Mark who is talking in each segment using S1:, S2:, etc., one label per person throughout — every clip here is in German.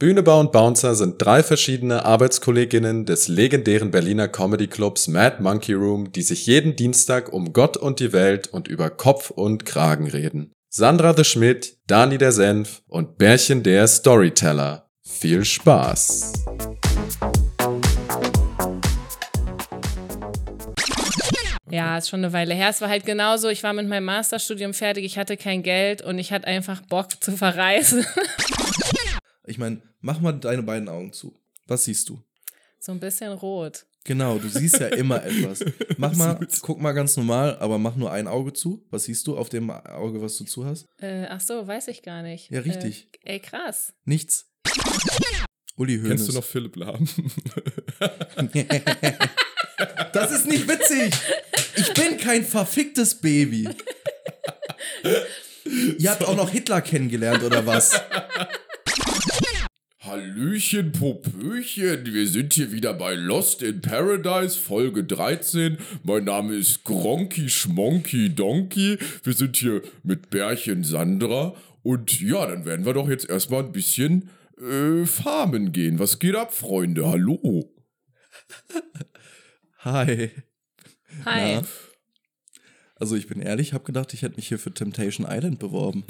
S1: Bühnebar und Bouncer sind drei verschiedene Arbeitskolleginnen des legendären Berliner Comedy-Clubs Mad Monkey Room, die sich jeden Dienstag um Gott und die Welt und über Kopf und Kragen reden. Sandra de Schmidt, Dani der Senf und Bärchen der Storyteller. Viel Spaß!
S2: Ja, ist schon eine Weile her. Es war halt genauso, ich war mit meinem Masterstudium fertig, ich hatte kein Geld und ich hatte einfach Bock zu verreisen.
S3: Ich meine, mach mal deine beiden Augen zu. Was siehst du?
S2: So ein bisschen rot.
S3: Genau, du siehst ja immer etwas. Mach mal, guck mal ganz normal, aber mach nur ein Auge zu. Was siehst du auf dem Auge, was du zu hast?
S2: Äh, ach so, weiß ich gar nicht.
S3: Ja, richtig.
S2: Äh, ey, krass.
S3: Nichts. Uli Hoeneß.
S1: Kennst du noch Philipp Lahm?
S3: Das ist nicht witzig. Ich bin kein verficktes Baby. Ihr habt auch noch Hitler kennengelernt, oder was?
S1: Hallöchen, Popöchen, wir sind hier wieder bei Lost in Paradise, Folge 13. Mein Name ist Gronky Schmonky Donkey. Wir sind hier mit Bärchen Sandra. Und ja, dann werden wir doch jetzt erstmal ein bisschen äh, farmen gehen. Was geht ab, Freunde? Hallo.
S3: Hi.
S2: Hi.
S3: Na? Also ich bin ehrlich, habe gedacht, ich hätte mich hier für Temptation Island beworben.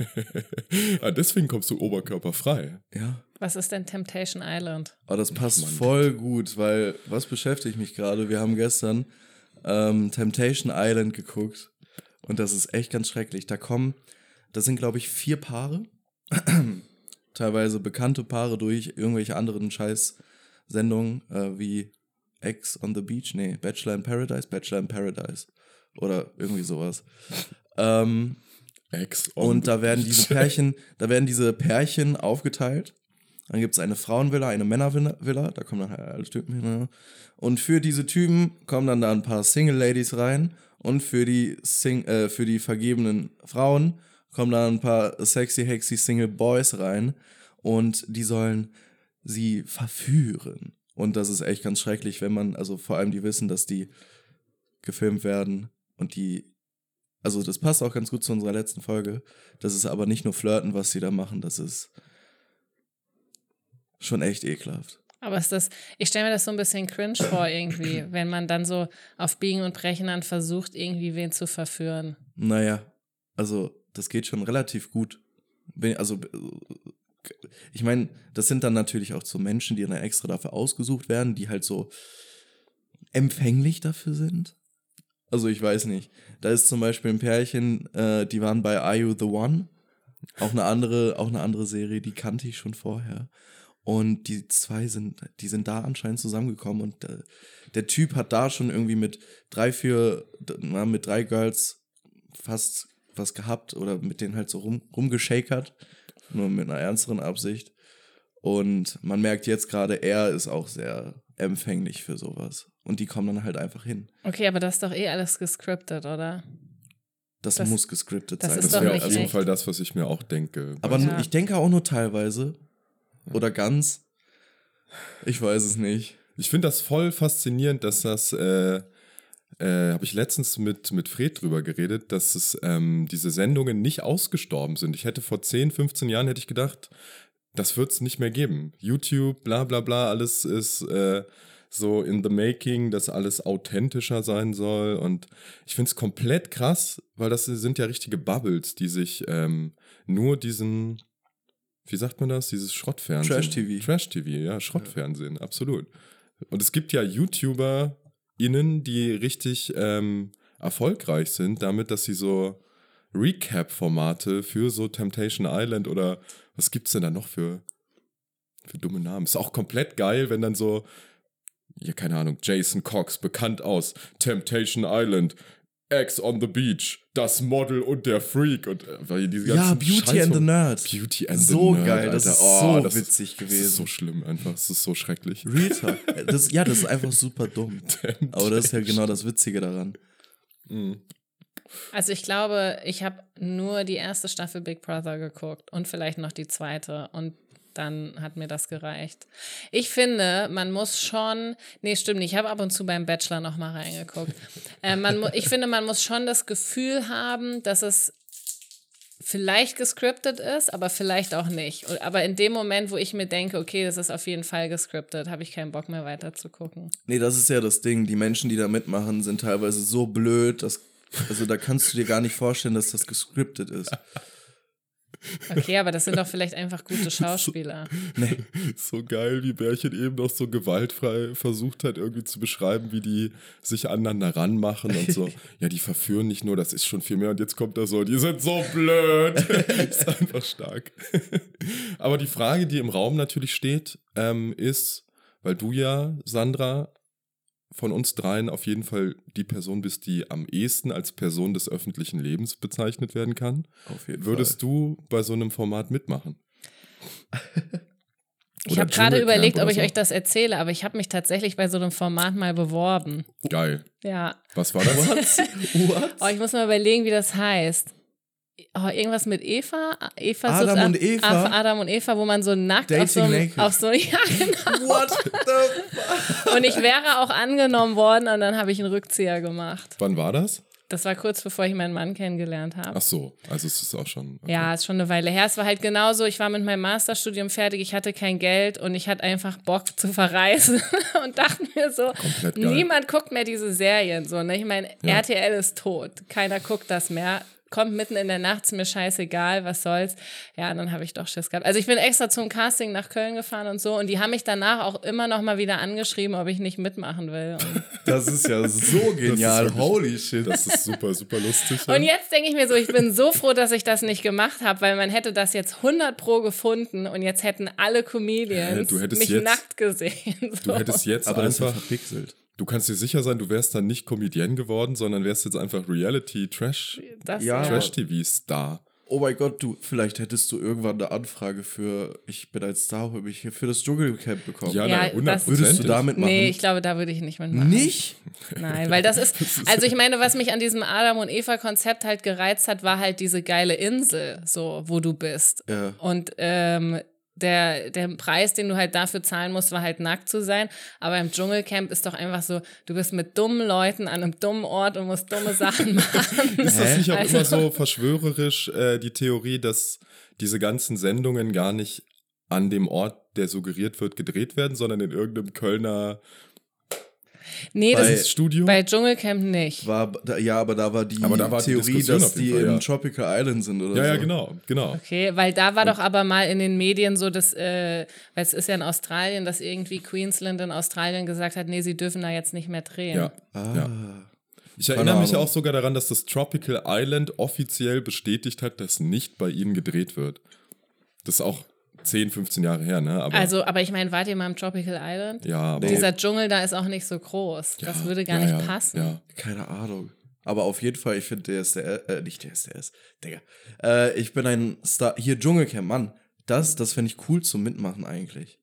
S1: ah, deswegen kommst du oberkörperfrei.
S3: Ja.
S2: Was ist denn Temptation Island?
S3: Aber das passt voll gut, weil was beschäftigt mich gerade? Wir haben gestern ähm, Temptation Island geguckt und das ist echt ganz schrecklich. Da kommen, das sind glaube ich vier Paare, teilweise bekannte Paare durch irgendwelche anderen Scheiß-Sendungen äh, wie Ex on the Beach, nee, Bachelor in Paradise, Bachelor in Paradise oder irgendwie sowas. Ähm,
S1: Ex
S3: und da werden diese Pärchen, da werden diese Pärchen aufgeteilt. Dann gibt es eine Frauenvilla, eine Männervilla, da kommen dann halt alle Typen hin. ne? Und für diese Typen kommen dann da ein paar Single Ladies rein und für die, Sing äh, für die vergebenen Frauen kommen da ein paar sexy, hexy Single Boys rein und die sollen sie verführen. Und das ist echt ganz schrecklich, wenn man, also vor allem die wissen, dass die gefilmt werden und die, also das passt auch ganz gut zu unserer letzten Folge. Das ist aber nicht nur Flirten, was sie da machen, das ist schon echt ekelhaft.
S2: Aber ist das, ich stelle mir das so ein bisschen cringe vor irgendwie, wenn man dann so auf Biegen und Brechen dann versucht, irgendwie wen zu verführen.
S3: Naja, also das geht schon relativ gut. Also, ich meine, das sind dann natürlich auch so Menschen, die dann extra dafür ausgesucht werden, die halt so empfänglich dafür sind. Also ich weiß nicht. Da ist zum Beispiel ein Pärchen, äh, die waren bei Are You the One? Auch eine andere, auch eine andere Serie, die kannte ich schon vorher. Und die zwei sind, die sind da anscheinend zusammengekommen und äh, der Typ hat da schon irgendwie mit drei, vier, na, mit drei Girls fast was gehabt oder mit denen halt so rum, rumgeschakert, nur mit einer ernsteren Absicht. Und man merkt jetzt gerade, er ist auch sehr empfänglich für sowas. Und die kommen dann halt einfach hin.
S2: Okay, aber das ist doch eh alles gescriptet, oder?
S3: Das,
S2: Das-
S3: muss gescriptet
S2: das
S3: sein.
S2: ist
S1: Das wäre auf jeden
S2: echt.
S1: Fall das, was ich mir auch denke.
S3: Aber
S2: Ja.
S3: ich denke auch nur teilweise. Oder ganz. Ich weiß es nicht.
S1: Ich finde das voll faszinierend, dass das, äh, äh, habe ich letztens mit, mit Fred drüber geredet, dass es ähm, diese Sendungen nicht ausgestorben sind. Ich hätte vor 10, 15 Jahren hätte ich gedacht, das wird es nicht mehr geben. YouTube, bla bla bla, alles ist äh, so in the making, dass alles authentischer sein soll. Und ich finde es komplett krass, weil das sind ja richtige Bubbles, die sich ähm, nur diesen, wie sagt man das, dieses Schrottfernsehen.
S3: Trash-TV.
S1: Trash-TV, ja, Schrottfernsehen, absolut. Und es gibt ja YouTuber*innen, die richtig ähm, erfolgreich sind, damit, dass sie so Recap-Formate für so Temptation Island oder was gibt's denn da noch für, für dumme Namen? Ist auch komplett geil, wenn dann so, ja, keine Ahnung, Jason Cox, bekannt aus Temptation Island, Ex on the Beach, das Model und der Freak und äh, diese
S3: Ja,
S1: ganzen
S3: Beauty
S1: Scheiß
S3: and the Nerd.
S1: Beauty and
S3: So
S1: the Nerd,
S3: geil, das
S1: Alter.
S3: ist
S1: Oh,
S3: so
S1: das
S3: witzig
S1: Das ist
S3: gewesen.
S1: so schlimm einfach, das ist so schrecklich.
S3: Real Talk. Das, ja, das ist einfach super dumm. Aber das ist ja genau das Witzige daran.
S2: Also ich glaube, ich habe nur die erste Staffel Big Brother geguckt und vielleicht noch die zweite und dann hat mir das gereicht. Ich finde, man muss schon, nee, stimmt nicht, ich habe ab und zu beim Bachelor noch mal reingeguckt. äh, man, ich finde, man muss schon das Gefühl haben, dass es vielleicht gescriptet ist, aber vielleicht auch nicht. Aber in dem Moment, wo ich mir denke, okay, das ist auf jeden Fall gescriptet, habe ich keinen Bock mehr weiter zu gucken.
S3: Nee, das ist ja das Ding. Die Menschen, die da mitmachen, sind teilweise so blöd, dass. Also da kannst du dir gar nicht vorstellen, dass das gescriptet ist.
S2: Okay, aber das sind doch vielleicht einfach gute Schauspieler.
S1: So geil, wie Bärchen eben noch so gewaltfrei versucht hat, irgendwie zu beschreiben, wie die sich aneinander ranmachen und so. Ja, die verführen nicht nur, das ist schon viel mehr. Und jetzt kommt da so, die sind so blöd. ist einfach stark. Aber die Frage, die im Raum natürlich steht, ähm, ist, weil du ja, Sandra, von uns dreien auf jeden Fall die Person bist, die am ehesten als Person des öffentlichen Lebens bezeichnet werden kann.
S3: Auf jeden
S1: Würdest du bei so einem Format mitmachen?
S2: Ich habe gerade überlegt, ob ich
S1: so?
S2: euch das erzähle, aber ich habe mich tatsächlich bei so einem Format mal beworben.
S1: Geil.
S2: Ja.
S1: Was war das?
S3: What?
S2: Oh, ich muss mal überlegen, wie das heißt. Oh, irgendwas mit Eva? Eva
S3: Adam und Eva?
S2: Ah, Adam und Eva, wo man so nackt auf so, einem- auf so ja genau.
S3: What the fuck?
S2: Und ich wäre auch angenommen worden und dann habe ich einen Rückzieher gemacht.
S1: Wann war das?
S2: Das war kurz bevor ich meinen Mann kennengelernt habe.
S1: Ach so, also es ist auch schon. okay.
S2: Ja, ist schon eine Weile her. Es war halt genauso, ich war mit meinem Masterstudium fertig, ich hatte kein Geld und ich hatte einfach Bock zu verreisen und dachte mir so, niemand guckt mehr diese Serien. So, ne? Ich meine,
S1: Ja.
S2: RTL ist tot, keiner guckt das mehr. Kommt mitten in der Nacht, ist mir scheißegal, was soll's. Ja, und dann habe ich doch Schiss gehabt. Also ich bin extra zum Casting nach Köln gefahren und so und die haben mich danach auch immer noch mal wieder angeschrieben, ob ich nicht mitmachen will. Und,
S3: Das ist ja so genial.
S1: wirklich-
S3: Holy shit.
S1: Das ist super, super lustig. ja.
S2: Und jetzt denke ich mir so, ich bin so froh, dass ich das nicht gemacht habe, weil man hätte das jetzt 100 pro gefunden und jetzt hätten alle Comedians
S1: Hä, du hättest
S2: mich
S1: jetzt-
S2: nackt gesehen. So.
S1: Du hättest jetzt
S3: Aber
S1: einfach.
S3: verpixelt.
S1: Du kannst dir sicher sein, du wärst dann nicht Comedian geworden, sondern wärst jetzt einfach Reality Trash
S2: das,
S3: Ja.
S1: Trash TV Star.
S3: Oh mein Gott, du, vielleicht hättest du irgendwann eine Anfrage für, ich bin als Star, habe ich hier für das Dschungelcamp bekommen.
S1: Ja,
S2: Ja,
S1: na,
S2: das-
S1: 100
S3: Würdest du damit machen?
S2: Nee, ich glaube, da würde ich nicht mitmachen.
S3: Nicht?
S2: Nein, weil das ist, also ich meine, was mich an diesem Adam und Eva Konzept halt gereizt hat, war halt diese geile Insel, so, wo du bist.
S3: Ja.
S2: Und ähm, der, der Preis, den du halt dafür zahlen musst, war halt nackt zu sein. Aber im Dschungelcamp ist doch einfach so, du bist mit dummen Leuten an einem dummen Ort und musst dumme Sachen machen.
S1: Ist das nicht auch
S2: Also-
S1: immer so verschwörerisch äh, die Theorie, dass diese ganzen Sendungen gar nicht an dem Ort, der suggeriert wird, gedreht werden, sondern in irgendeinem Kölner
S2: Nee, das
S3: Bei-
S2: ist
S1: Studio?
S2: bei Dschungelcamp nicht.
S3: War, da, ja, aber da war die
S1: Aber da war die
S3: Theorie,
S1: Diskussion
S3: dass die
S1: Fall,
S3: in
S1: ja.
S3: Tropical Island sind oder
S1: ja,
S3: so.
S1: ja, genau, genau.
S2: Okay, weil da war doch aber mal in den Medien so, dass, äh, weil es ist ja in Australien, dass irgendwie Queensland in Australien gesagt hat, nee, sie dürfen da jetzt nicht mehr drehen.
S1: Ja.
S3: Ah.
S1: Ja. Ich
S3: Keine
S1: erinnere mich
S3: Ahnung.
S1: auch sogar daran, dass das Tropical Island offiziell bestätigt hat, dass nicht bei ihnen gedreht wird. Das ist auch 10, 15 Jahre her, ne? Aber
S2: Also, aber ich meine, wart ihr mal im Tropical Island?
S1: ja, aber
S2: Dieser Dschungel da ist auch nicht so groß. das
S1: ja,
S2: würde gar
S1: ja,
S2: nicht
S1: ja,
S2: passen.
S1: Ja.
S3: Keine Ahnung. Aber auf jeden Fall, ich finde DSDS, äh, nicht DSDS, Digga. Äh, ich bin ein Star, hier Dschungelcamp, Mann. Das, das fände ich cool zum Mitmachen eigentlich.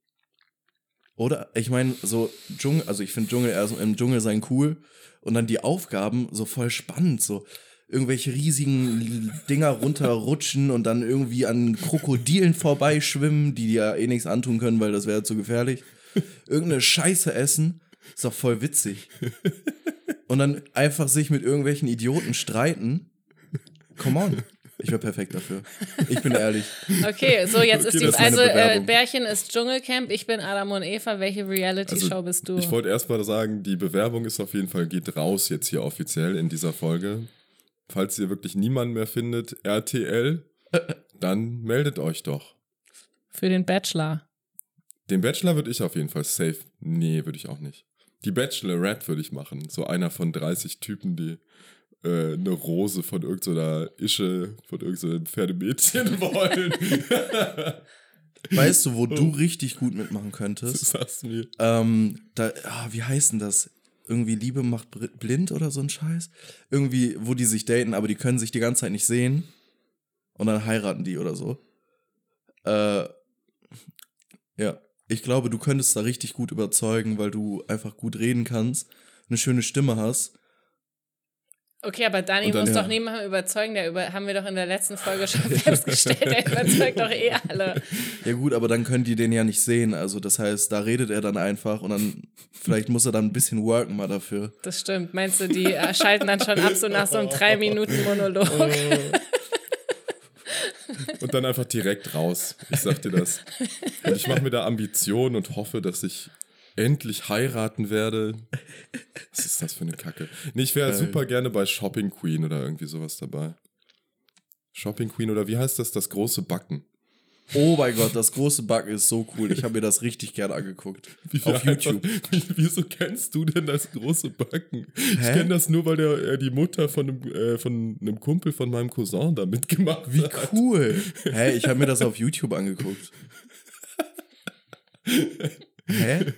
S3: Oder? Ich meine, so Dschungel, also ich finde Dschungel, also im Dschungel sein cool. Und dann die Aufgaben so voll spannend, so irgendwelche riesigen Dinger runterrutschen und dann irgendwie an Krokodilen vorbeischwimmen, die dir ja eh nichts antun können, weil das wäre zu gefährlich. Irgendeine Scheiße essen, ist doch voll witzig. Und dann einfach sich mit irgendwelchen Idioten streiten. Come on. Ich wäre perfekt dafür. Ich bin ehrlich.
S2: Okay, so jetzt
S1: Okay,
S2: ist die,
S1: ist
S2: also äh. Bärchen ist Dschungelcamp, ich bin Adam und Eva. Welche Reality-Show
S1: Also,
S2: bist du?
S1: Ich wollte erst mal sagen, die Bewerbung ist auf jeden Fall, geht raus jetzt hier offiziell in dieser Folge. Falls ihr wirklich niemanden mehr findet, RTL, dann meldet euch doch.
S2: Für den Bachelor.
S1: Den Bachelor würde ich auf jeden Fall safe. Nee, würde ich auch nicht. Die Bachelorette würde ich machen. So einer von 30 Typen, die äh, eine Rose von irgendeiner Ische, von irgendeinem Pferdemädchen wollen.
S3: Weißt du, wo du richtig gut mitmachen könntest?
S1: Sag's mir.
S3: Ähm, da, ah, wie heißt denn das? Irgendwie Liebe macht blind oder so ein Scheiß? Irgendwie, wo die sich daten, aber die können sich die ganze Zeit nicht sehen. Und dann heiraten die oder so. Äh, ja, ich glaube, du könntest da richtig gut überzeugen, weil du einfach gut reden kannst, eine schöne Stimme hast.
S2: Okay, aber Dani
S1: dann,
S2: muss
S1: ja.
S2: doch niemanden überzeugen, der über, haben wir doch in der letzten Folge schon festgestellt, der überzeugt doch eh alle.
S3: Ja gut, aber dann können die den ja nicht sehen. Also das heißt, da redet er dann einfach und dann vielleicht muss er dann ein bisschen worken mal dafür.
S2: Das stimmt. Meinst du, die äh, schalten dann schon ab, so nach so einem drei Minuten Monolog?
S1: und dann einfach direkt raus. Ich sag dir das. Und ich mache mir da Ambitionen und hoffe, dass ich endlich heiraten werde. Was ist das für eine Kacke? Nee, ich wäre super gerne bei Shopping Queen oder irgendwie sowas dabei. Shopping Queen oder wie heißt das? Das große Backen.
S3: Oh mein Gott, das große Backen ist so cool. Ich habe mir das richtig gern angeguckt.
S1: Wie
S3: Auf YouTube.
S1: Einfach, wie, wieso kennst du denn das große Backen? Ich
S3: Hä?
S1: kenne das nur, weil der, äh, die Mutter von einem, äh, von einem Kumpel von meinem Cousin da mitgemacht
S3: Wie
S1: hat.
S3: cool. Hä, ich habe mir das auf YouTube angeguckt. Hä?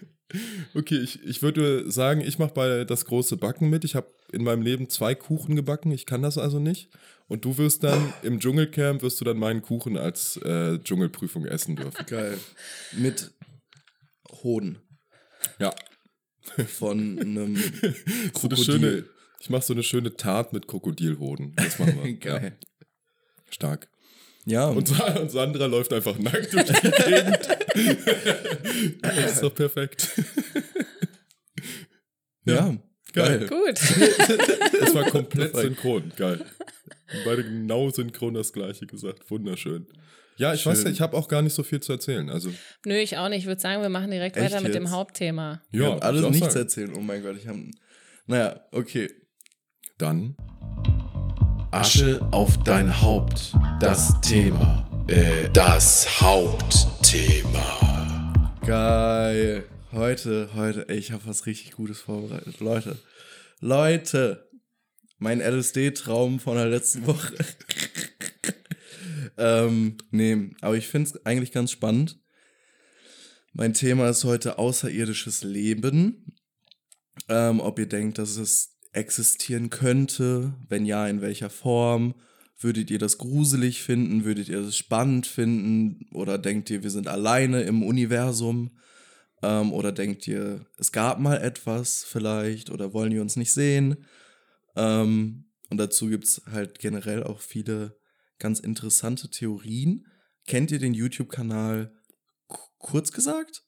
S1: Okay, ich, ich würde sagen, ich mache bei das große Backen mit. Ich habe in meinem Leben zwei Kuchen gebacken. Ich kann das also nicht. Und du wirst dann im Dschungelcamp wirst du dann meinen Kuchen als äh, Dschungelprüfung essen dürfen.
S3: Geil. Mit Hoden
S1: Ja,
S3: von einem
S1: so eine
S3: Krokodil.
S1: schöne. Ich mache so eine schöne Tat mit Krokodilhoden. Das machen wir.
S3: Geil.
S1: Ja, stark.
S3: Ja,
S1: Und, und Sandra läuft einfach nackt durch die Gegend. das ist doch perfekt.
S3: ja,
S1: Geil.
S3: geil.
S2: Gut.
S1: Das war komplett synchron. Geil. Beide genau synchron das gleiche gesagt. Wunderschön. Ja, ich weiß
S3: Schön.
S1: ja, ich habe auch gar nicht so viel zu erzählen. Also,
S2: Nö, ich auch nicht. Ich würde sagen, wir machen direkt
S3: Echt
S2: weiter mit dem? Hauptthema.
S1: Ja,
S3: alles nichts
S1: sagen.
S3: erzählen. Oh mein Gott, ich habe. Naja, okay.
S1: Dann
S4: Asche auf dein Haupt. Das Thema. Äh, das Hauptthema.
S3: Geil. Heute, heute, ey, ich habe was richtig Gutes vorbereitet. Leute, Leute, mein LSD-Traum von der letzten Woche. ähm, nee, aber ich finde es eigentlich ganz spannend. Mein Thema ist heute außerirdisches Leben. Ähm, ob ihr denkt, dass es existieren könnte, wenn ja, in welcher Form. Würdet ihr das gruselig finden? Würdet ihr das spannend finden? Oder denkt ihr, wir sind alleine im Universum? Ähm, oder denkt ihr, es gab mal etwas vielleicht? Oder wollen die uns nicht sehen? Ähm, und dazu gibt es halt generell auch viele ganz interessante Theorien. Kennt ihr den YouTube-Kanal kurz gesagt?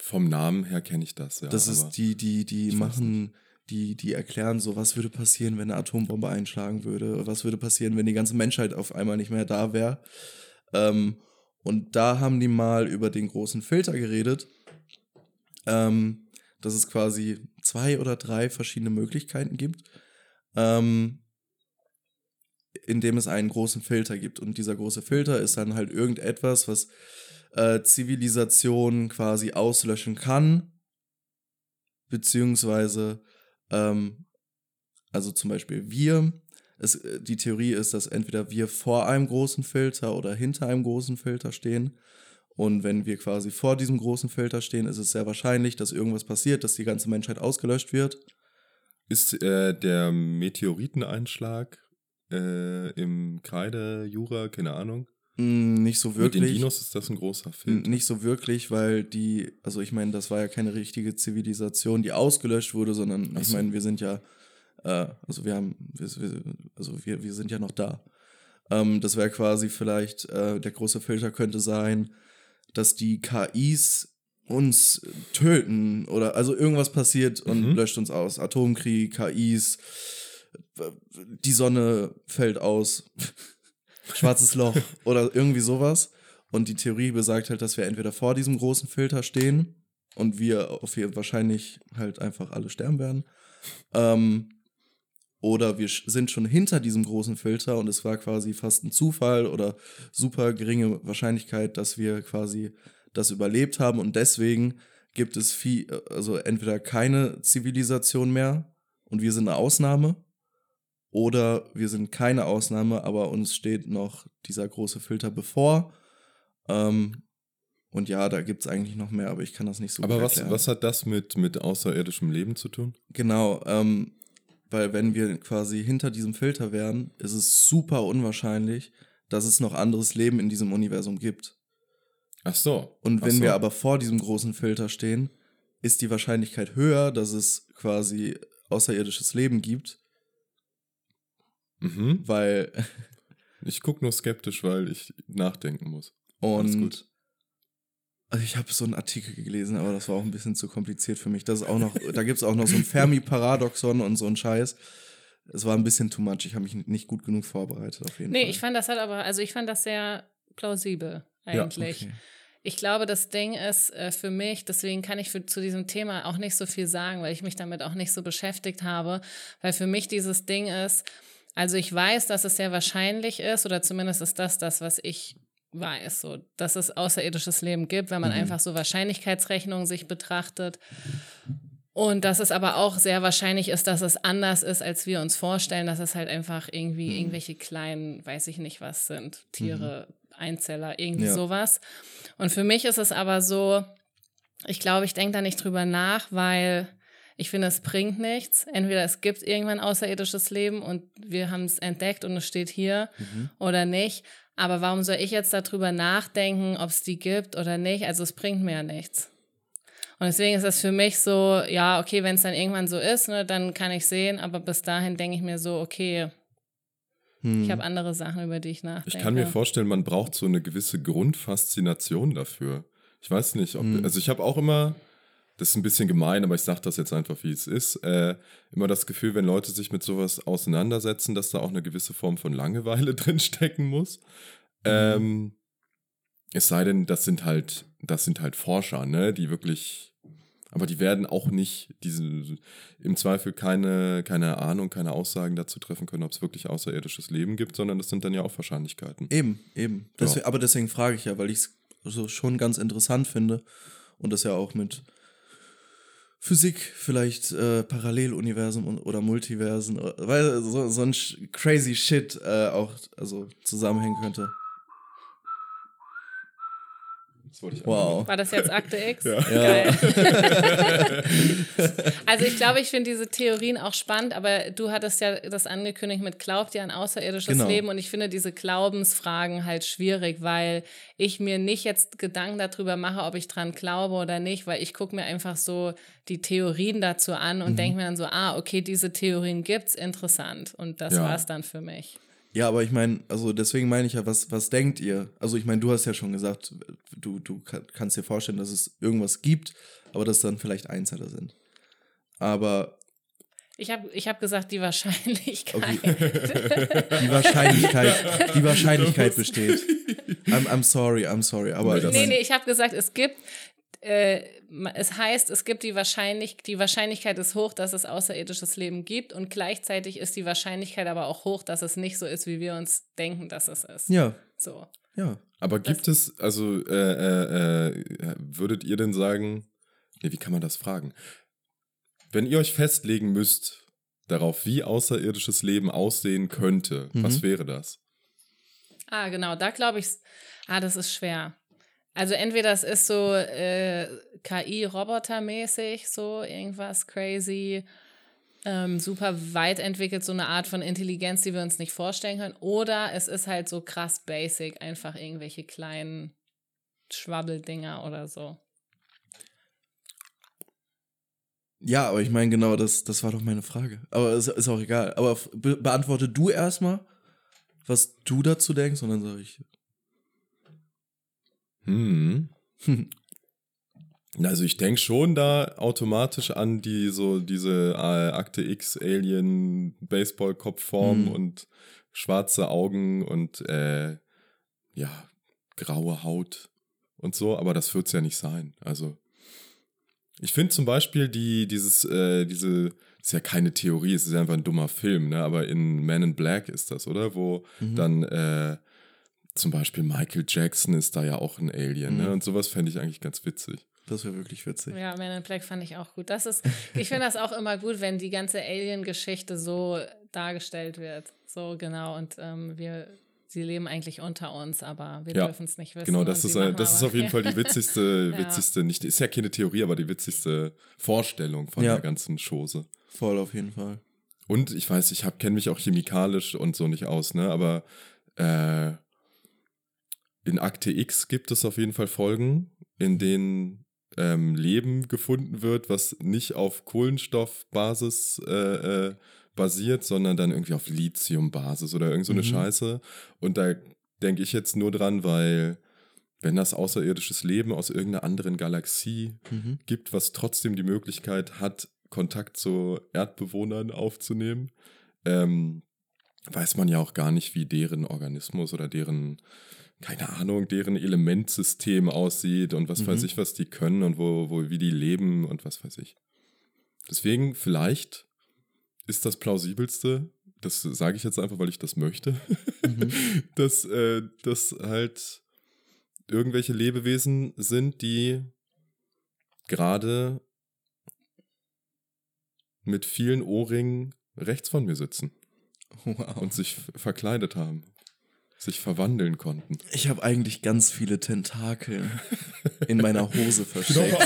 S1: vom Namen her kenne ich das. Ja,
S3: das ist die, die, die machen, die, die erklären so, was würde passieren, wenn eine Atombombe einschlagen würde, was würde passieren, wenn die ganze Menschheit auf einmal nicht mehr da wäre. Ähm, und da haben die mal über den großen Filter geredet, ähm, dass es quasi zwei oder drei verschiedene Möglichkeiten gibt, ähm, in es einen großen Filter gibt. Und dieser große Filter ist dann halt irgendetwas, was äh, Zivilisation quasi auslöschen kann, beziehungsweise, ähm, also zum Beispiel wir. Es, äh, die Theorie ist, dass entweder wir vor einem großen Filter oder hinter einem großen Filter stehen. Und wenn wir quasi vor diesem großen Filter stehen, ist es sehr wahrscheinlich, dass irgendwas passiert, dass die ganze Menschheit ausgelöscht wird.
S1: Ist äh, der Meteoriteneinschlag äh, im Kreide, Jura, keine Ahnung.
S3: Mm, nicht so
S1: Mit
S3: wirklich.
S1: den Dinos ist das ein großer Film.
S3: N- Nicht so wirklich, weil die, also ich meine, das war ja keine richtige Zivilisation, die ausgelöscht wurde, sondern
S1: Ach
S3: ich
S1: so.
S3: meine, wir sind ja, äh, also wir haben, wir, wir, also wir, wir sind ja noch da. Ähm, das wäre quasi vielleicht, äh, der große Filter könnte sein, dass die KIs uns töten oder also irgendwas passiert und
S1: Mhm.
S3: löscht uns aus. Atomkrieg, KIs, die Sonne fällt aus, schwarzes Loch oder irgendwie sowas. Und die Theorie besagt halt, dass wir entweder vor diesem großen Filter stehen und wir auf jeden wahrscheinlich halt einfach alle sterben werden. Ähm, oder wir sind schon hinter diesem großen Filter und es war quasi fast ein Zufall oder super geringe Wahrscheinlichkeit, dass wir quasi das überlebt haben und deswegen gibt es viel, also entweder keine Zivilisation mehr und wir sind eine Ausnahme oder wir sind keine Ausnahme, aber uns steht noch dieser große Filter bevor. Ähm, und ja, da gibt es eigentlich noch mehr, aber ich kann das nicht so
S1: Aber
S3: gut
S1: was,
S3: erklären.
S1: was hat das mit, mit außerirdischem Leben zu tun?
S3: Genau, ähm, weil wenn wir quasi hinter diesem Filter wären, ist es super unwahrscheinlich, dass es noch anderes Leben in diesem Universum gibt.
S1: Ach so.
S3: Und wenn
S1: so.
S3: wir aber vor diesem großen Filter stehen, ist die Wahrscheinlichkeit höher, dass es quasi außerirdisches Leben gibt,
S1: Mhm.
S3: weil
S1: Ich gucke nur skeptisch, weil ich nachdenken muss. Alles
S3: und
S1: gut.
S3: also ich habe so einen Artikel gelesen, aber das war auch ein bisschen zu kompliziert für mich. Das ist auch noch, da gibt es auch noch so ein Fermi-Paradoxon und so ein Scheiß. es war ein bisschen too much. Ich habe mich nicht gut genug vorbereitet, auf jeden
S2: Nee,
S3: Fall.
S2: ich fand das halt aber, also ich fand das sehr plausibel eigentlich.
S3: okay.
S2: Ich glaube, das Ding ist äh, für mich, deswegen kann ich für, zu diesem Thema auch nicht so viel sagen, weil ich mich damit auch nicht so beschäftigt habe, weil für mich dieses Ding ist, also ich weiß, dass es sehr wahrscheinlich ist, oder zumindest ist das das, was ich weiß, so, dass es außerirdisches Leben gibt, wenn man einfach so Wahrscheinlichkeitsrechnungen sich betrachtet. Und dass es aber auch sehr wahrscheinlich ist, dass es anders ist, als wir uns vorstellen, dass es halt einfach irgendwie irgendwelche kleinen, weiß ich nicht was sind, Tiere, Einzeller, irgendwie
S3: Ja.
S2: sowas. Und für mich ist es aber so, ich glaube, ich denke da nicht drüber nach, weil ich finde, es bringt nichts. Entweder es gibt irgendwann außerirdisches Leben und wir haben es entdeckt und es steht hier oder nicht. Aber warum soll ich jetzt darüber nachdenken, ob es die gibt oder nicht? Also es bringt mir ja nichts. Und deswegen ist das für mich so, ja, okay, wenn es dann irgendwann so ist, ne, dann kann ich sehen, aber bis dahin denke ich mir so, okay,
S3: Hm.
S2: ich habe andere Sachen, über die ich nachdenke.
S1: Ich kann mir vorstellen, man braucht so eine gewisse Grundfaszination dafür. Ich weiß nicht, ob,
S3: Hm.
S1: also ich habe auch immer, das ist ein bisschen gemein, aber ich sage das jetzt einfach, wie es ist, äh, immer das Gefühl, wenn Leute sich mit sowas auseinandersetzen, dass da auch eine gewisse Form von Langeweile drin stecken muss. Ähm, es sei denn, das sind halt, das sind halt Forscher, ne, die wirklich, aber die werden auch nicht diese, im Zweifel keine, keine Ahnung, keine Aussagen dazu treffen können, ob es wirklich außerirdisches Leben gibt, sondern das sind dann ja auch Wahrscheinlichkeiten.
S3: Eben, eben.
S1: Ja.
S3: Deswegen, Aber deswegen frage ich ja, weil ich es so schon ganz interessant finde und das ja auch mit Physik, vielleicht äh, Paralleluniversum und, oder Multiversen, oder- weil so, so ein crazy Shit äh, auch also zusammenhängen könnte.
S1: Das wollte ich
S3: Wow.
S2: War das jetzt Akte X?
S1: Ja.
S2: Geil. also ich glaube, ich finde diese Theorien auch spannend, aber du hattest ja das angekündigt mit glaubt ihr an außerirdisches
S3: Genau.
S2: Leben und ich finde diese Glaubensfragen halt schwierig, weil ich mir nicht jetzt Gedanken darüber mache, ob ich dran glaube oder nicht, weil ich gucke mir einfach so die Theorien dazu an
S3: Mhm.
S2: und denke mir dann so, ah, okay, diese Theorien gibt's, interessant und das
S1: Ja.
S2: war's dann für mich.
S3: Ja, aber ich meine, also deswegen meine ich ja, was, was denkt ihr? Also ich meine, du hast ja schon gesagt, du, du ka- kannst dir vorstellen, dass es irgendwas gibt, aber dass dann vielleicht Einzeller sind. Aber
S2: Ich habe ich hab gesagt, die Wahrscheinlichkeit.
S3: Okay. die Wahrscheinlichkeit, die Wahrscheinlichkeit besteht. I'm, I'm sorry, I'm sorry, aber
S1: Nee,
S2: nee, ich habe gesagt, es gibt, äh, es heißt, es gibt die Wahrscheinlich, die Wahrscheinlichkeit ist hoch, dass es außerirdisches Leben gibt und gleichzeitig ist die Wahrscheinlichkeit aber auch hoch, dass es nicht so ist, wie wir uns denken, dass es ist.
S3: ja,
S2: So.
S3: ja.
S1: Aber gibt es, also äh, äh, äh, würdet ihr denn sagen, nee, wie kann man das fragen? Wenn ihr euch festlegen müsst darauf, wie außerirdisches Leben aussehen könnte,
S3: Mhm.
S1: was wäre das?
S2: Ah, genau, da glaube ich, ah, das ist schwer. Also entweder es ist so äh, KI-Roboter-mäßig, so irgendwas crazy, ähm, super weit entwickelt, so eine Art von Intelligenz, die wir uns nicht vorstellen können. Oder es ist halt so krass basic, einfach irgendwelche kleinen Schwabbeldinger oder so.
S3: Ja, aber ich meine, genau, das, das war doch meine Frage. Aber ist, ist auch egal. Aber be beantworte du erstmal, was du dazu denkst, und dann sage ich.
S1: Hm. Also ich denke schon da automatisch an die so diese äh, Akte X Alien Baseballkopfform
S3: Mhm.
S1: und schwarze Augen und äh, ja graue Haut und so, aber das wird's ja nicht sein. Also ich finde zum Beispiel die dieses äh, diese ist ja keine Theorie, es ist einfach ein dummer Film, ne? Aber in Man in Black ist das, oder? Wo
S3: Mhm.
S1: dann äh, zum Beispiel Michael Jackson ist da ja auch ein Alien, ne?
S3: Mhm.
S1: Und sowas fände ich eigentlich ganz witzig.
S3: Das wäre wirklich witzig.
S2: Ja, Man in Black fand ich auch gut. Das ist, ich finde das auch immer gut, wenn die ganze Alien-Geschichte so dargestellt wird. So genau. Und ähm, wir, sie leben eigentlich unter uns, aber wir
S1: Ja,
S2: dürfen es nicht wissen.
S1: Genau, das ist, äh, das ist auf jeden Fall die witzigste,
S2: Ja.
S1: witzigste, nicht, ist ja keine Theorie, aber die witzigste Vorstellung von
S3: Ja.
S1: der ganzen Chose.
S3: Voll auf jeden Fall.
S1: Und ich weiß, ich kenne mich auch chemikalisch und so nicht aus, ne? Aber äh, in Akte X gibt es auf jeden Fall Folgen, in denen ähm, Leben gefunden wird, was nicht auf Kohlenstoffbasis äh, äh, basiert, sondern dann irgendwie auf Lithiumbasis oder irgend so eine
S3: Mhm.
S1: Scheiße. Und da denke ich jetzt nur dran, weil wenn das außerirdisches Leben aus irgendeiner anderen Galaxie
S3: Mhm.
S1: gibt, was trotzdem die Möglichkeit hat, Kontakt zu Erdbewohnern aufzunehmen, ähm, weiß man ja auch gar nicht, wie deren Organismus oder deren, keine Ahnung, deren Elementsystem aussieht und was
S3: Mhm.
S1: weiß ich, was die können und wo, wo, wie die leben und was weiß ich. Deswegen, vielleicht ist das plausibelste, das sage ich jetzt einfach, weil ich das möchte,
S3: Mhm.
S1: dass äh, das halt irgendwelche Lebewesen sind, die gerade mit vielen Ohrringen rechts von mir sitzen
S3: Wow.
S1: und sich verkleidet haben, sich verwandeln konnten.
S3: Ich habe eigentlich ganz viele Tentakel in meiner Hose versteckt.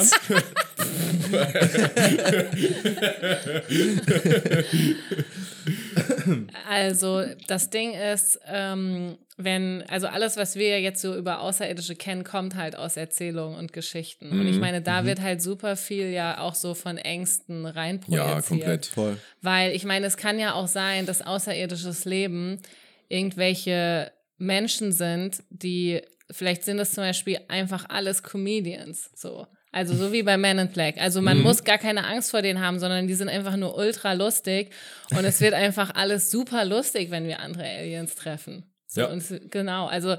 S2: Also das Ding ist, ähm, wenn, also alles, was wir jetzt so über Außerirdische kennen, kommt halt aus Erzählungen und Geschichten. Und ich
S1: Mhm,
S2: meine, da wird halt super viel ja auch so von Ängsten reinprojiziert.
S1: Ja, komplett.
S3: Voll.
S2: Weil ich meine, es kann ja auch sein, dass außerirdisches Leben irgendwelche Menschen sind, die, vielleicht sind es zum Beispiel einfach alles Comedians, so. Also so wie bei Men in Black. Also man muss gar keine Angst vor denen haben, sondern die sind einfach nur ultra lustig und es wird einfach alles super lustig, wenn wir andere Aliens treffen. So,
S1: Ja.
S2: und genau, also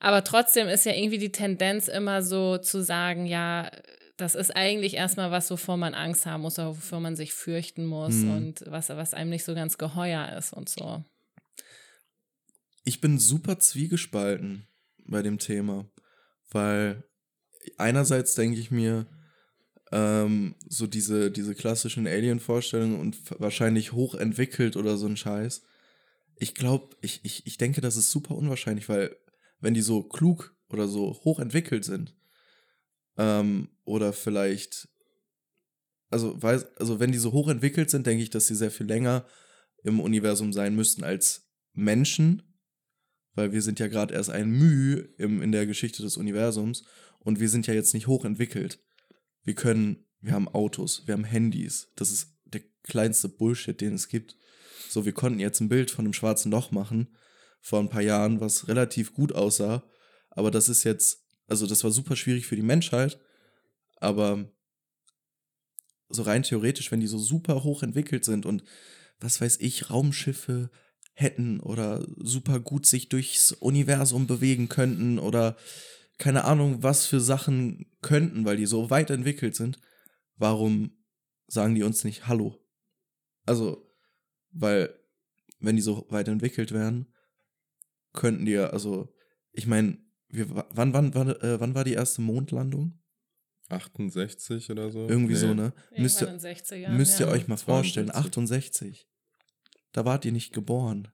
S2: aber trotzdem ist ja irgendwie die Tendenz immer so zu sagen, ja, das ist eigentlich erstmal was, wovor man Angst haben muss oder wofür man sich fürchten muss
S3: Mhm.
S2: und was, was einem nicht so ganz geheuer ist und so.
S3: Ich bin super zwiegespalten bei dem Thema, weil einerseits denke ich mir, ähm, so diese, diese klassischen Alien-Vorstellungen und wahrscheinlich hochentwickelt oder so ein Scheiß. Ich glaube, ich, ich, ich denke, das ist super unwahrscheinlich, weil wenn die so klug oder so hochentwickelt sind, ähm, oder vielleicht, also, weiß, also wenn die so hochentwickelt sind, denke ich, dass sie sehr viel länger im Universum sein müssten als Menschen, weil wir sind ja gerade erst ein Mühe im, in der Geschichte des Universums und wir sind ja jetzt nicht hochentwickelt. Wir können, wir haben Autos, wir haben Handys. Das ist der kleinste Bullshit, den es gibt. So, wir konnten jetzt ein Bild von einem schwarzen Loch machen vor ein paar Jahren, was relativ gut aussah. Aber das ist jetzt, also das war super schwierig für die Menschheit. Aber so rein theoretisch, wenn die so super hoch entwickelt sind und was weiß ich, Raumschiffe hätten oder super gut sich durchs Universum bewegen könnten oder keine Ahnung, was für Sachen könnten, weil die so weit entwickelt sind, warum sagen die uns nicht Hallo? Also, weil, wenn die so weit entwickelt wären, könnten die ja, also, ich meine, wir, wann, wann, wann, äh, wann war die erste Mondlandung?
S1: 68 oder so?
S3: Irgendwie
S1: Nee.
S3: so, ne? Müsst
S2: Irgendwann
S3: ihr,
S2: in den 60ern.
S3: müsst ihr
S2: ja.
S3: euch mal vorstellen,
S1: 72.
S3: 68. Da wart ihr nicht geboren.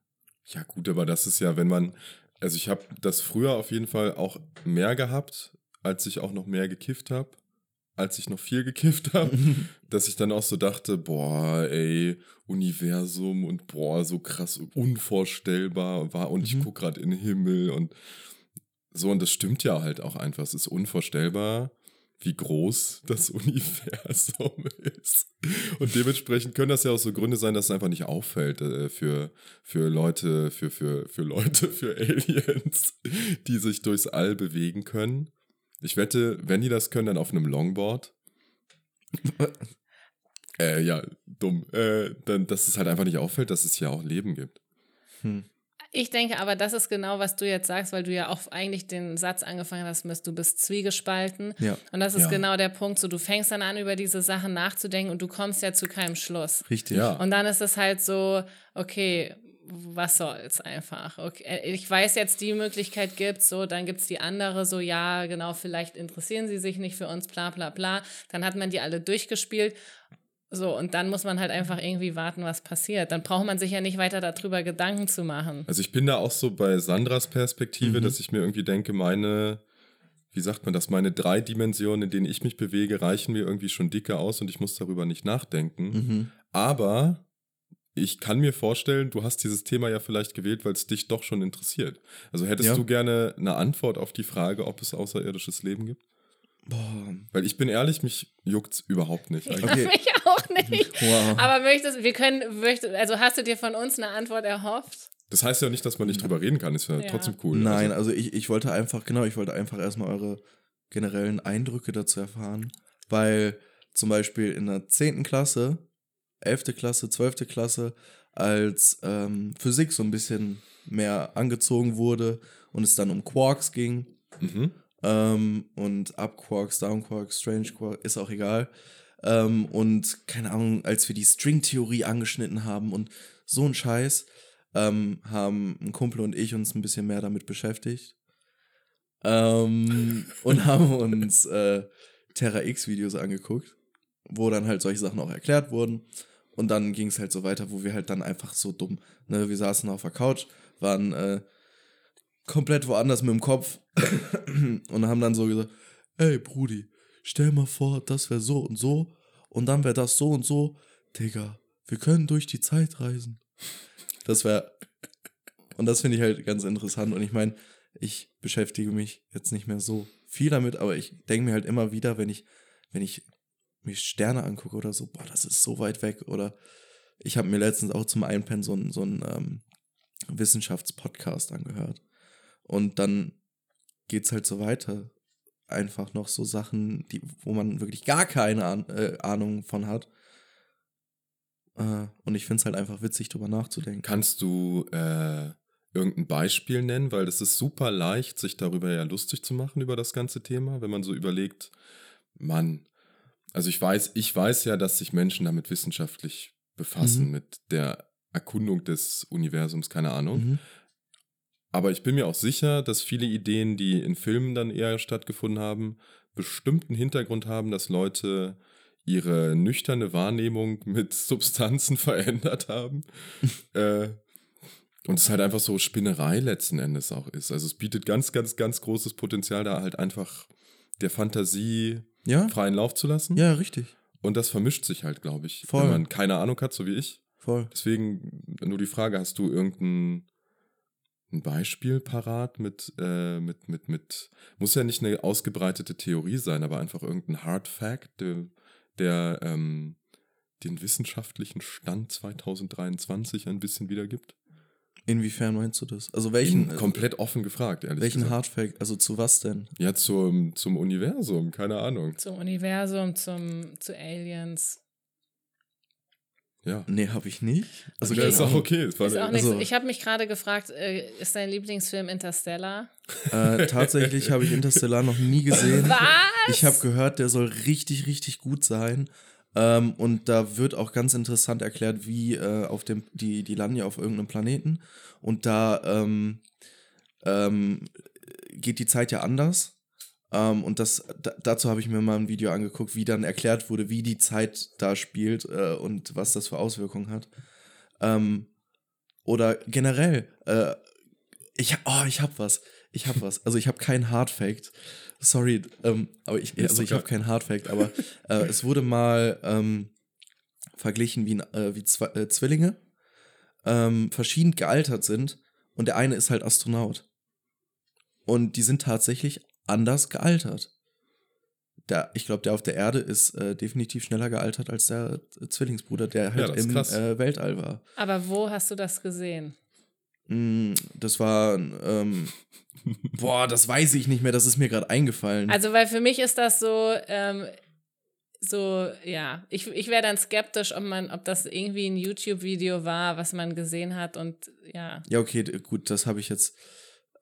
S1: Ja, gut, aber das ist ja, wenn man, also ich habe das früher auf jeden Fall auch mehr gehabt, als ich auch noch mehr gekifft habe, als ich noch viel gekifft habe, dass ich dann auch so dachte, boah, ey, Universum und boah, so krass unvorstellbar war und ich
S3: Mhm.
S1: gucke gerade in den Himmel und so und das stimmt ja halt auch einfach, es ist unvorstellbar, wie groß das Universum ist. Und dementsprechend können das ja auch so Gründe sein, dass es einfach nicht auffällt äh, für, für Leute, für, für, für Leute, für Aliens, die sich durchs All bewegen können. Ich wette, wenn die das können, dann auf einem Longboard. äh, ja, dumm. Äh, dann, dass es halt einfach nicht auffällt, dass es hier auch Leben gibt.
S3: Hm.
S2: Ich denke aber, das ist genau, was du jetzt sagst, weil du ja auch eigentlich den Satz angefangen hast mit, du bist zwiegespalten.
S3: Ja,
S2: Und das ist
S1: Ja.
S2: genau der Punkt, so du fängst dann an, über diese Sachen nachzudenken und du kommst ja zu keinem Schluss.
S3: richtig.
S1: Ja.
S2: Und dann ist es halt so, okay, was soll's einfach. Okay, äh, ich weiß jetzt, die Möglichkeit gibt's, so, dann gibt's die andere, so, ja, genau, vielleicht interessieren sie sich nicht für uns, bla bla bla. Dann hat man die alle durchgespielt. So, und dann muss man halt einfach irgendwie warten, was passiert. Dann braucht man sich ja nicht weiter darüber Gedanken zu machen.
S1: Also ich bin da auch so bei Sandras Perspektive,
S3: Mhm.
S1: dass ich mir irgendwie denke, meine, wie sagt man das, meine drei Dimensionen, in denen ich mich bewege, reichen mir irgendwie schon dicke aus und ich muss darüber nicht nachdenken.
S3: Mhm.
S1: Aber ich kann mir vorstellen, du hast dieses Thema ja vielleicht gewählt, weil es dich doch schon interessiert. Also hättest
S3: Ja.
S1: du gerne eine Antwort auf die Frage, ob es außerirdisches Leben gibt?
S3: Boah.
S1: Weil ich bin ehrlich, mich juckt's überhaupt nicht.
S2: Ja,
S3: Okay.
S2: mich auch nicht.
S3: Wow.
S2: Aber möchtest, wir können, möchtest, also hast du dir von uns eine Antwort erhofft?
S1: Das heißt ja nicht, dass man nicht drüber reden kann. Ist ja,
S2: Ja.
S1: trotzdem cool.
S3: Nein,
S1: Also,
S3: also ich, ich wollte einfach, genau, ich wollte einfach erstmal eure generellen Eindrücke dazu erfahren. Weil zum Beispiel in der 10. Klasse 11. Klasse, 12. Klasse, als ähm, Physik so ein bisschen mehr angezogen wurde und es dann um Quarks ging.
S1: Mhm.
S3: Ähm, und Up Quarks, Down Quarks, Strange Quarks, ist auch egal. Ähm, und keine Ahnung, als wir die Stringtheorie angeschnitten haben und so ein Scheiß, ähm, haben ein Kumpel und ich uns ein bisschen mehr damit beschäftigt. Ähm, und haben uns äh, Terra X-Videos angeguckt, wo dann halt solche Sachen auch erklärt wurden. Und dann ging es halt so weiter, wo wir halt dann einfach so dumm, ne, wir saßen auf der Couch, waren äh, komplett woanders mit dem Kopf und haben dann so gesagt, ey Brudi, stell mal vor, das wäre so und so und dann wäre das so und so. Digga, wir können durch die Zeit reisen. Das wäre, und das finde ich halt ganz interessant und ich meine, ich beschäftige mich jetzt nicht mehr so viel damit, aber ich denke mir halt immer wieder, wenn ich, wenn ich mir Sterne angucke oder so, boah, das ist so weit weg. Oder ich habe mir letztens auch zum Einpennen so einen so einen, ähm, Wissenschaftspodcast angehört. Und dann geht's halt so weiter. Einfach noch so Sachen, die, wo man wirklich gar keine Ahn äh, Ahnung von hat. Äh, und ich finde es halt einfach witzig, drüber nachzudenken.
S1: Kannst du äh, irgendein Beispiel nennen? Weil das ist super leicht, sich darüber ja lustig zu machen, über das ganze Thema, wenn man so überlegt, Mann, also ich weiß, ich weiß ja, dass sich Menschen damit wissenschaftlich befassen,
S3: Mhm.
S1: mit der Erkundung des Universums, keine Ahnung.
S3: Mhm.
S1: Aber ich bin mir auch sicher, dass viele Ideen, die in Filmen dann eher stattgefunden haben, bestimmten Hintergrund haben, dass Leute ihre nüchterne Wahrnehmung mit Substanzen verändert haben. äh, und es halt einfach so Spinnerei letzten Endes auch ist. Also es bietet ganz, ganz, ganz großes Potenzial, da halt einfach der Fantasie
S3: Ja?
S1: freien Lauf zu lassen.
S3: Ja, richtig.
S1: Und das vermischt sich halt, glaube ich,
S3: Voll.
S1: wenn man keine Ahnung hat, so wie ich.
S3: Voll.
S1: Deswegen nur die Frage, hast du irgendein ein Beispiel parat mit, äh, mit, mit, mit, muss ja nicht eine ausgebreitete Theorie sein, aber einfach irgendein Hard Fact, der, der ähm, den wissenschaftlichen Stand 2023 ein bisschen wiedergibt?
S3: Inwiefern meinst du das? Also welchen,
S1: Bin komplett offen gefragt, ehrlich
S3: welchen
S1: gesagt.
S3: Hardfact, also zu was denn?
S1: Ja, zum, zum Universum, keine Ahnung.
S2: Zum Universum, zum, zu Aliens.
S1: Ja.
S3: Nee, habe ich nicht. Also
S2: Okay.
S1: Ist auch okay.
S2: Ist auch
S3: Also-
S2: so. Ich habe mich gerade gefragt, äh, ist dein Lieblingsfilm Interstellar?
S3: Äh, tatsächlich habe ich Interstellar noch nie gesehen.
S2: Was?
S3: Ich habe gehört, der soll richtig, richtig gut sein. Ähm, und da wird auch ganz interessant erklärt, wie äh, auf dem, die, die landen ja auf irgendeinem Planeten. Und da ähm, ähm, geht die Zeit ja anders. Ähm, und das, da, dazu habe ich mir mal ein Video angeguckt, wie dann erklärt wurde, wie die Zeit da spielt äh, und was das für Auswirkungen hat. Ähm, oder generell, äh, ich, oh, ich hab was. Ich hab was. Also ich habe keinen Hard Fact. Sorry, ähm, aber ich, also ich habe keinen Hard Fact, aber äh, es wurde mal ähm, verglichen, wie, äh, wie zwei, äh, Zwillinge ähm, verschieden gealtert sind und der eine ist halt Astronaut. Und die sind tatsächlich anders gealtert. Der, ich glaube, der auf der Erde ist äh, definitiv schneller gealtert als der äh, Zwillingsbruder, der halt
S1: ist
S3: im äh, Weltall war.
S2: Aber wo hast du das gesehen?
S3: Mm, Das war, ähm, boah, das weiß ich nicht mehr, das ist mir gerade eingefallen.
S2: Also, weil für mich ist das so, ähm, so, ja, ich, ich wäre dann skeptisch, ob man, ob das irgendwie ein YouTube-Video war, was man gesehen hat und ja.
S3: ja, okay, gut, das habe ich jetzt.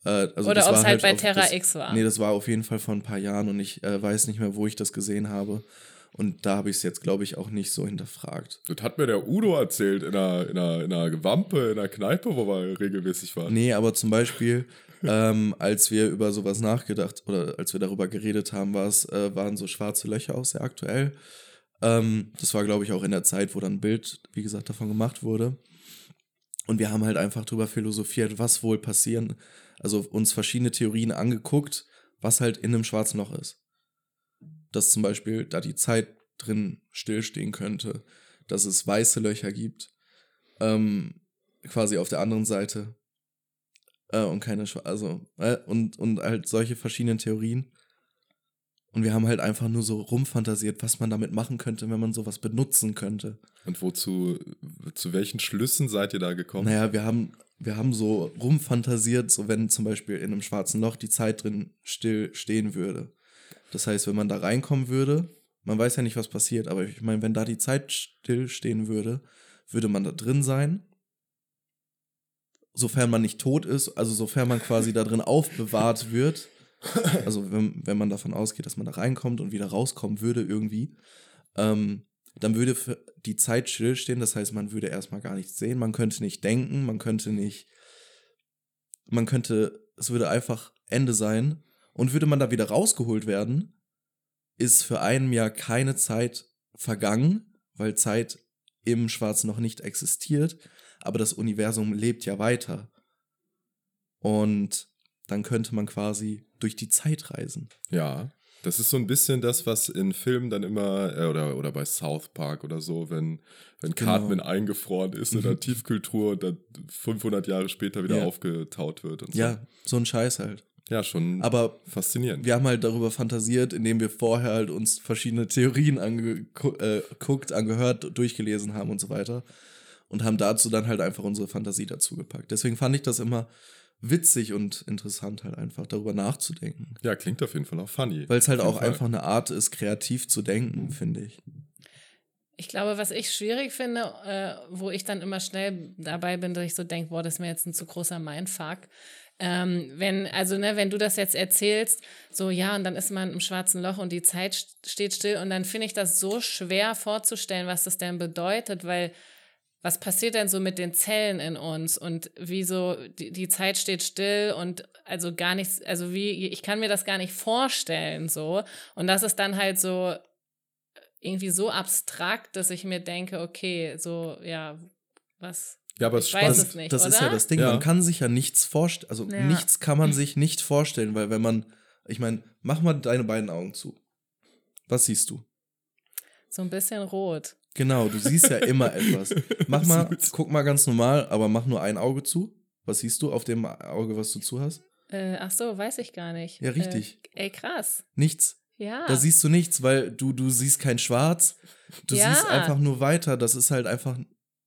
S3: Äh, also
S2: Oder ob es
S3: war
S2: halt bei Terra
S3: das,
S2: X war.
S3: Nee, das war auf jeden Fall vor ein paar Jahren und ich äh, weiß nicht mehr, wo ich das gesehen habe. Und da habe ich es jetzt, glaube ich, auch nicht so hinterfragt.
S1: Das hat mir der Udo erzählt in einer, in einer, in einer Wampe, in einer Kneipe, wo wir regelmäßig waren.
S3: Nee, aber zum Beispiel, ähm, als wir über sowas nachgedacht oder als wir darüber geredet haben, äh, waren so schwarze Löcher auch sehr aktuell. Ähm, das war, glaube ich, auch in der Zeit, wo dann ein Bild, wie gesagt, davon gemacht wurde. Und wir haben halt einfach drüber philosophiert, was wohl passieren. Also uns verschiedene Theorien angeguckt, was halt in einem schwarzen Loch ist. Dass zum Beispiel da die Zeit drin stillstehen könnte, dass es weiße Löcher gibt. Ähm, quasi auf der anderen Seite äh, und keine Schwa also äh, und und halt solche verschiedenen Theorien und wir haben halt einfach nur so rumfantasiert, was man damit machen könnte, wenn man sowas benutzen könnte.
S1: Und wozu, zu welchen Schlüssen seid ihr da gekommen?
S3: Naja, wir haben wir haben so rumfantasiert, so wenn zum Beispiel in einem schwarzen Loch die Zeit drin still stehen würde. Das heißt, wenn man da reinkommen würde man weiß ja nicht, was passiert, aber ich meine, wenn da die Zeit stillstehen würde, würde man da drin sein. Sofern man nicht tot ist, also sofern man quasi da drin aufbewahrt wird. Also wenn, wenn man davon ausgeht, dass man da reinkommt und wieder rauskommen würde irgendwie, ähm, dann würde die Zeit stillstehen. Das heißt, man würde erstmal gar nichts sehen, man könnte nicht denken, man könnte nicht, man könnte, es würde einfach Ende sein. Und würde man da wieder rausgeholt werden, ist für einen Jahr keine Zeit vergangen, weil Zeit im Schwarzen noch nicht existiert, aber das Universum lebt ja weiter. Und dann könnte man quasi durch die Zeit reisen.
S1: Ja, das ist so ein bisschen das, was in Filmen dann immer, äh, oder, oder bei South Park oder so, wenn, wenn
S3: Genau.
S1: Cartman eingefroren ist in der Tiefkühltruhe und dann 500 Jahre später wieder
S3: Ja.
S1: aufgetaut wird und so.
S3: Ja, so ein Scheiß halt.
S1: Ja, schon
S3: Aber
S1: faszinierend.
S3: wir haben halt darüber fantasiert, indem wir vorher halt uns verschiedene Theorien angeguckt, äh, angehört, durchgelesen haben und so weiter. Und haben dazu dann halt einfach unsere Fantasie dazu gepackt. Deswegen fand ich das immer witzig und interessant, halt einfach darüber nachzudenken.
S1: Ja, klingt auf jeden Fall auch funny.
S3: Weil es halt auch
S1: Fall.
S3: einfach eine Art ist, kreativ zu denken, finde ich.
S2: Ich glaube, was ich schwierig finde, äh, wo ich dann immer schnell dabei bin, dass ich so denke, boah, das ist mir jetzt ein zu großer Mindfuck. Ähm, wenn, also, ne, wenn du das jetzt erzählst, so, ja, und dann ist man im schwarzen Loch und die Zeit st- steht still und dann finde ich das so schwer vorzustellen, was das denn bedeutet, weil was passiert denn so mit den Zellen in uns und wieso die, die Zeit steht still und also gar nichts, also wie, ich kann mir das gar nicht vorstellen so. Und das ist dann halt so irgendwie so abstrakt, dass ich mir denke, okay, so, ja, was,
S1: Ja, aber es ist
S2: ich weiß
S1: spannend.
S2: es nicht,
S3: das ist
S2: oder?
S3: ja das Ding,
S1: Ja.
S3: man kann sich ja nichts vorstellen, also
S2: Ja.
S3: nichts kann man sich nicht vorstellen, weil wenn man, ich meine, mach mal deine beiden Augen zu. Was siehst du?
S2: so ein bisschen rot.
S3: Genau, du siehst ja immer etwas. Mach mal, guck mal ganz normal, aber mach nur ein Auge zu. Was siehst du auf dem Auge, was du zu hast?
S2: Äh, ach so, weiß ich gar nicht.
S3: Ja, richtig.
S2: Äh, ey, krass.
S3: Nichts.
S2: Ja.
S3: Da siehst du nichts, weil du, du siehst kein Schwarz. Du
S2: Ja.
S3: siehst einfach nur weiter. Das ist halt einfach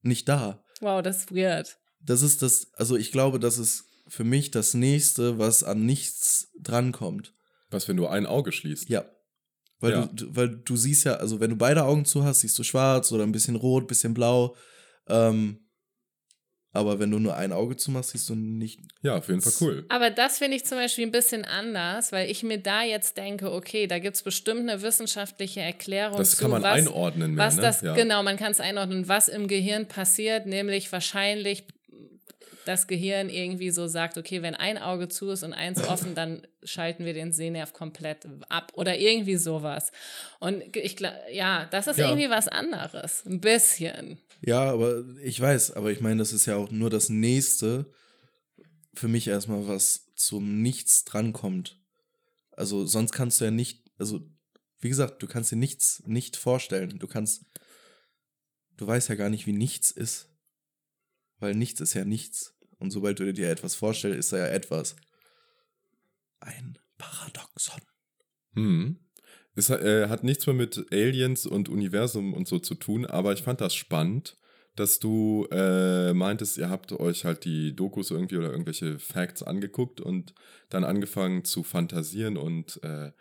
S3: nicht da.
S2: wow, das ist weird.
S3: Das ist das, also ich glaube, das ist für mich das nächste, was an nichts drankommt.
S1: Was, wenn du ein Auge schließt?
S3: Ja. Weil,
S1: Ja.
S3: Du, du, weil du siehst ja, also wenn du beide Augen zu hast, siehst du schwarz oder ein bisschen rot, ein bisschen blau. Ähm, aber wenn du nur ein Auge zumachst, siehst du nicht.
S1: Ja, auf jeden Fall cool.
S2: Aber das finde ich zum Beispiel ein bisschen anders, weil ich mir da jetzt denke, okay, da gibt es bestimmt eine wissenschaftliche Erklärung
S1: Das
S2: zu,
S1: kann man
S2: was,
S1: einordnen mehr,
S2: was
S1: ne?
S2: das,
S1: Ja.
S2: genau, man kann es einordnen, was im Gehirn passiert, nämlich wahrscheinlich das Gehirn irgendwie so sagt, okay, wenn ein Auge zu ist und eins offen, dann schalten wir den Sehnerv komplett ab oder irgendwie sowas. Und ich glaube, ja, das ist
S1: Ja.
S2: irgendwie was anderes, ein bisschen.
S3: Ja, aber ich weiß, aber ich meine, das ist ja auch nur das nächste für mich erstmal, was zum Nichts drankommt. Also sonst kannst du ja nicht, also wie gesagt, du kannst dir nichts nicht vorstellen. Du kannst, du weißt ja gar nicht, wie nichts ist. Weil nichts ist ja nichts. Und sobald du dir etwas vorstellst, ist da ja etwas. Ein Paradoxon.
S1: Hm. Es äh, hat nichts mehr mit Aliens und Universum und so zu tun, aber ich fand das spannend, dass du äh, meintest, ihr habt euch halt die Dokus irgendwie oder irgendwelche Facts angeguckt und dann angefangen zu fantasieren und äh,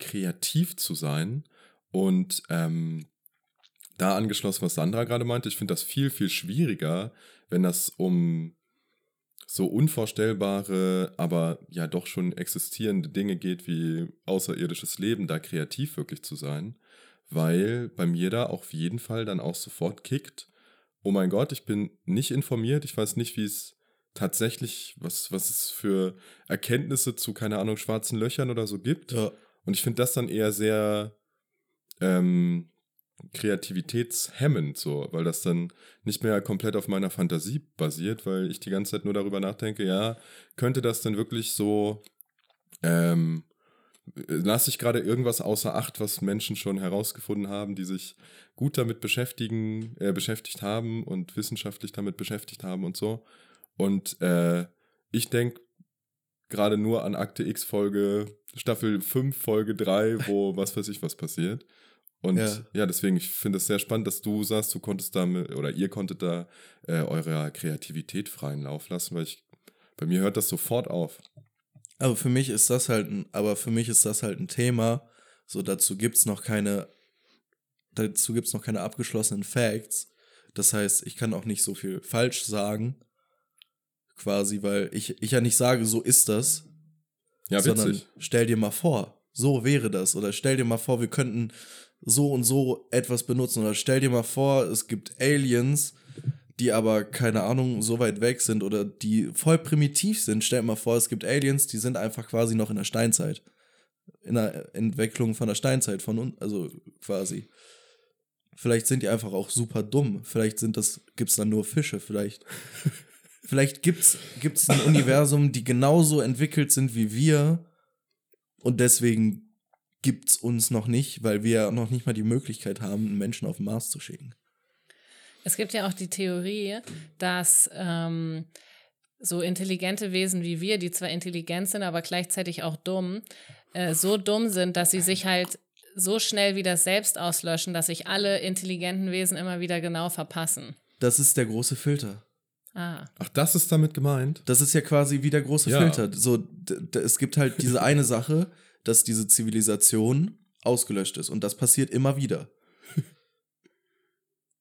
S1: kreativ zu sein. Und ähm, da angeschlossen, was Sandra gerade meinte, ich finde das viel, viel schwieriger, wenn das um so unvorstellbare, aber ja doch schon existierende Dinge geht wie außerirdisches Leben, da kreativ wirklich zu sein, weil bei mir da auf jeden Fall dann auch sofort kickt, oh mein Gott, ich bin nicht informiert, ich weiß nicht, wie es tatsächlich, was, was es für Erkenntnisse zu, keine Ahnung, schwarzen Löchern oder so gibt.
S3: Ja.
S1: Und ich finde das dann eher sehr ähm, kreativitätshemmend, so, weil das dann nicht mehr komplett auf meiner Fantasie basiert, weil ich die ganze Zeit nur darüber nachdenke, ja, könnte das denn wirklich so, ähm, lasse ich gerade irgendwas außer Acht, was Menschen schon herausgefunden haben, die sich gut damit beschäftigen, äh, beschäftigt haben und wissenschaftlich damit beschäftigt haben und so. Und äh, ich denke gerade nur an Akte X Folge, Staffel 5, Folge 3, wo was weiß ich was passiert. Und ja,
S3: Ja.
S1: deswegen, ich finde es sehr spannend, dass du sagst, du konntest da mit, oder ihr konntet da äh, eurer Kreativität freien Lauf lassen, weil ich, bei mir hört das sofort auf.
S3: Aber für mich ist das halt ein, aber für mich ist das halt ein Thema. So, dazu gibt es noch keine dazu gibt es noch keine abgeschlossenen Facts. Das heißt, ich kann auch nicht so viel falsch sagen. Quasi, weil ich, ich ja nicht sage, so ist das.
S1: Ja,
S3: sondern
S1: witzig.
S3: stell dir mal vor, so wäre das. Oder stell dir mal vor, wir könnten so und so etwas benutzen. Oder stell dir mal vor, es gibt Aliens, die aber, keine Ahnung, so weit weg sind oder die voll primitiv sind. Stell dir mal vor, es gibt Aliens, die sind einfach quasi noch in der Steinzeit. In der Entwicklung von der Steinzeit, von uns, also quasi. Vielleicht sind die einfach auch super dumm. Vielleicht sind das, gibt's dann nur Fische, vielleicht. vielleicht gibt's, gibt's ein Universum, die genauso entwickelt sind wie wir. Und deswegen gibt's uns noch nicht, weil wir noch nicht mal die Möglichkeit haben, einen Menschen auf den Mars zu schicken.
S2: Es gibt ja auch die Theorie, dass ähm, so intelligente Wesen wie wir, die zwar intelligent sind, aber gleichzeitig auch dumm, äh, so dumm sind, dass sie sich halt so schnell wieder selbst auslöschen, dass sich alle intelligenten Wesen immer wieder genau verpassen.
S3: Das ist der große Filter.
S2: Ah.
S1: Ach, das ist damit gemeint?
S3: Das ist ja quasi wie der große
S1: Ja.
S3: Filter. So, es gibt halt diese eine Sache, dass diese Zivilisation ausgelöscht ist. Und das passiert immer wieder.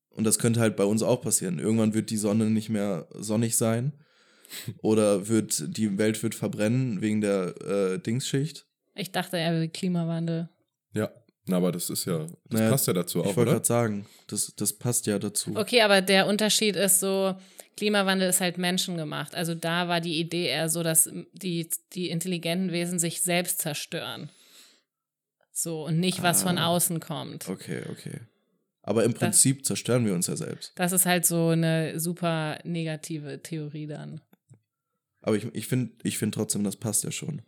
S3: Und das könnte halt bei uns auch passieren. Irgendwann wird die Sonne nicht mehr sonnig sein. Oder wird die Welt wird verbrennen wegen der äh, Dingsschicht.
S2: Ich dachte, er will Klimawandel.
S1: Ja. Na, aber das ist ja, das
S3: Naja,
S1: passt ja dazu
S3: ich
S1: auch,
S3: wollte
S1: oder?
S3: gerade sagen, das, das passt ja dazu.
S2: Okay, aber der Unterschied ist so, Klimawandel ist halt menschengemacht. Also da war die Idee eher so, dass die, die intelligenten Wesen sich selbst zerstören. So, und nicht, was von
S3: Ah.
S2: außen kommt.
S3: Okay, okay. Aber im Prinzip zerstören wir uns ja selbst.
S2: Das ist halt so eine super negative Theorie dann.
S3: Aber ich, ich finde ich find trotzdem, das passt ja schon.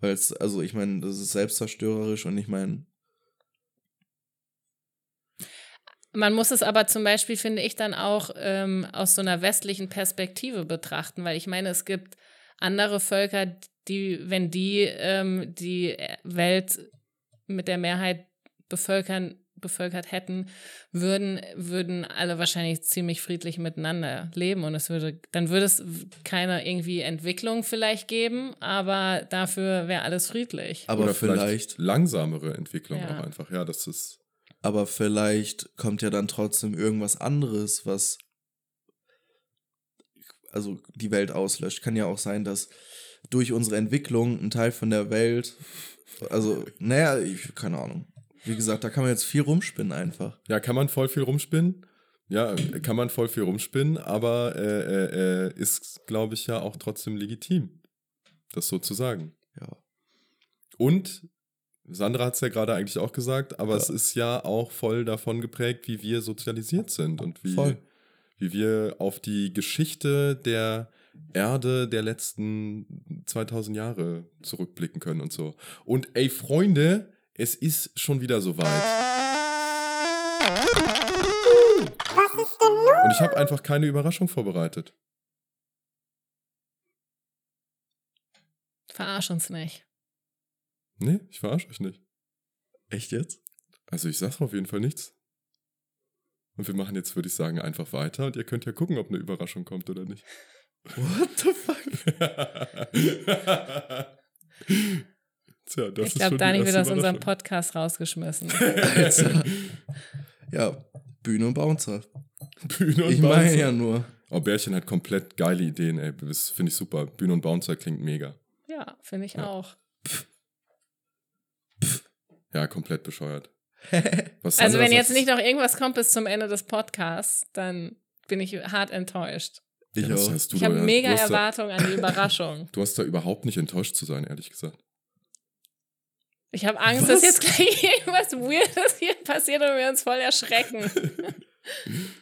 S3: Weil es, also ich meine, das ist selbstzerstörerisch und ich meine,
S2: Man muss es aber zum Beispiel, finde ich, dann auch ähm, aus so einer westlichen Perspektive betrachten, weil ich meine, es gibt andere Völker, die, wenn die ähm, die Welt mit der Mehrheit bevölkern, bevölkert hätten, würden, würden alle wahrscheinlich ziemlich friedlich miteinander leben und es würde, dann würde es keine irgendwie Entwicklung vielleicht geben, aber dafür wäre alles friedlich.
S3: aber
S1: oder
S3: vielleicht,
S1: langsamere Entwicklung
S2: Ja.
S1: auch einfach. Ja, das ist.
S3: Aber vielleicht kommt ja dann trotzdem irgendwas anderes, was also die Welt auslöscht. Kann ja auch sein, dass durch unsere Entwicklung ein Teil von der Welt, also, naja, ich, keine Ahnung. Wie gesagt, da kann man jetzt viel rumspinnen einfach.
S1: Ja, kann man voll viel rumspinnen. Ja, kann man voll viel rumspinnen, aber äh, äh, äh, ist, glaube ich, ja auch trotzdem legitim, das so zu sagen.
S3: Ja.
S1: Und Sandra hat es ja gerade eigentlich auch gesagt, aber
S3: Ja.
S1: es ist ja auch voll davon geprägt, wie wir sozialisiert sind und wie,
S3: Voll.
S1: wie wir auf die Geschichte der Erde der letzten 2000 Jahre zurückblicken können und so. Und ey, Freunde, es ist schon wieder soweit. Und ich habe einfach keine Überraschung vorbereitet.
S2: Verarsch uns nicht.
S1: Nee, ich verarsche euch nicht.
S3: Echt jetzt?
S1: Also ich sage auf jeden Fall nichts. Und wir machen jetzt, würde ich sagen, einfach weiter und ihr könnt ja gucken, ob eine Überraschung kommt oder nicht.
S3: What the fuck?
S1: Tja, das
S2: ich glaube, Dani wird aus unserem. Podcast rausgeschmissen.
S3: Alter. Ja, Bühne und Bouncer.
S1: Bühne und
S3: Ich meine
S1: Bouncer.
S3: ja nur.
S1: Oh, Bärchen hat komplett geile Ideen, ey. Das finde ich super. Bühne und Bouncer klingt mega.
S2: ja, finde ich
S1: Ja.
S2: auch.
S1: Ja, komplett bescheuert. Was
S2: Also, wenn jetzt nicht noch irgendwas kommt bis zum Ende des Podcasts, dann bin ich hart enttäuscht.
S3: Ich
S1: Ja,
S3: auch.
S2: Ich habe mega Erwartungen an die Überraschung.
S1: Du hast da überhaupt nicht enttäuscht zu sein, ehrlich gesagt.
S2: Ich habe Angst,
S3: Was?
S2: dass jetzt gleich irgendwas Weirdes hier passiert und wir uns voll erschrecken.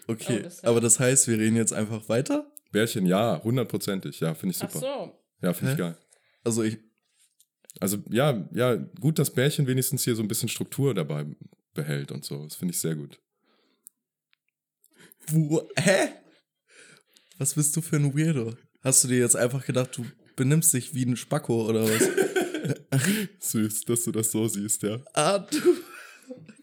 S3: Okay,
S2: Oh, das
S3: aber das heißt, wir reden jetzt einfach weiter?
S1: Bärchen, ja, hundertprozentig. Ja, finde ich
S2: Ach
S1: super.
S2: so.
S1: Ja, finde ich geil.
S3: Also ich,
S1: Also ja, ja, gut, dass Bärchen wenigstens hier so ein bisschen Struktur dabei behält und so. Das finde ich sehr gut.
S3: wo, hä? Was bist du für ein Weirdo? Hast du dir jetzt einfach gedacht, du benimmst dich wie ein Spacko oder was?
S1: Süß, dass du das so siehst, ja.
S3: ah, du.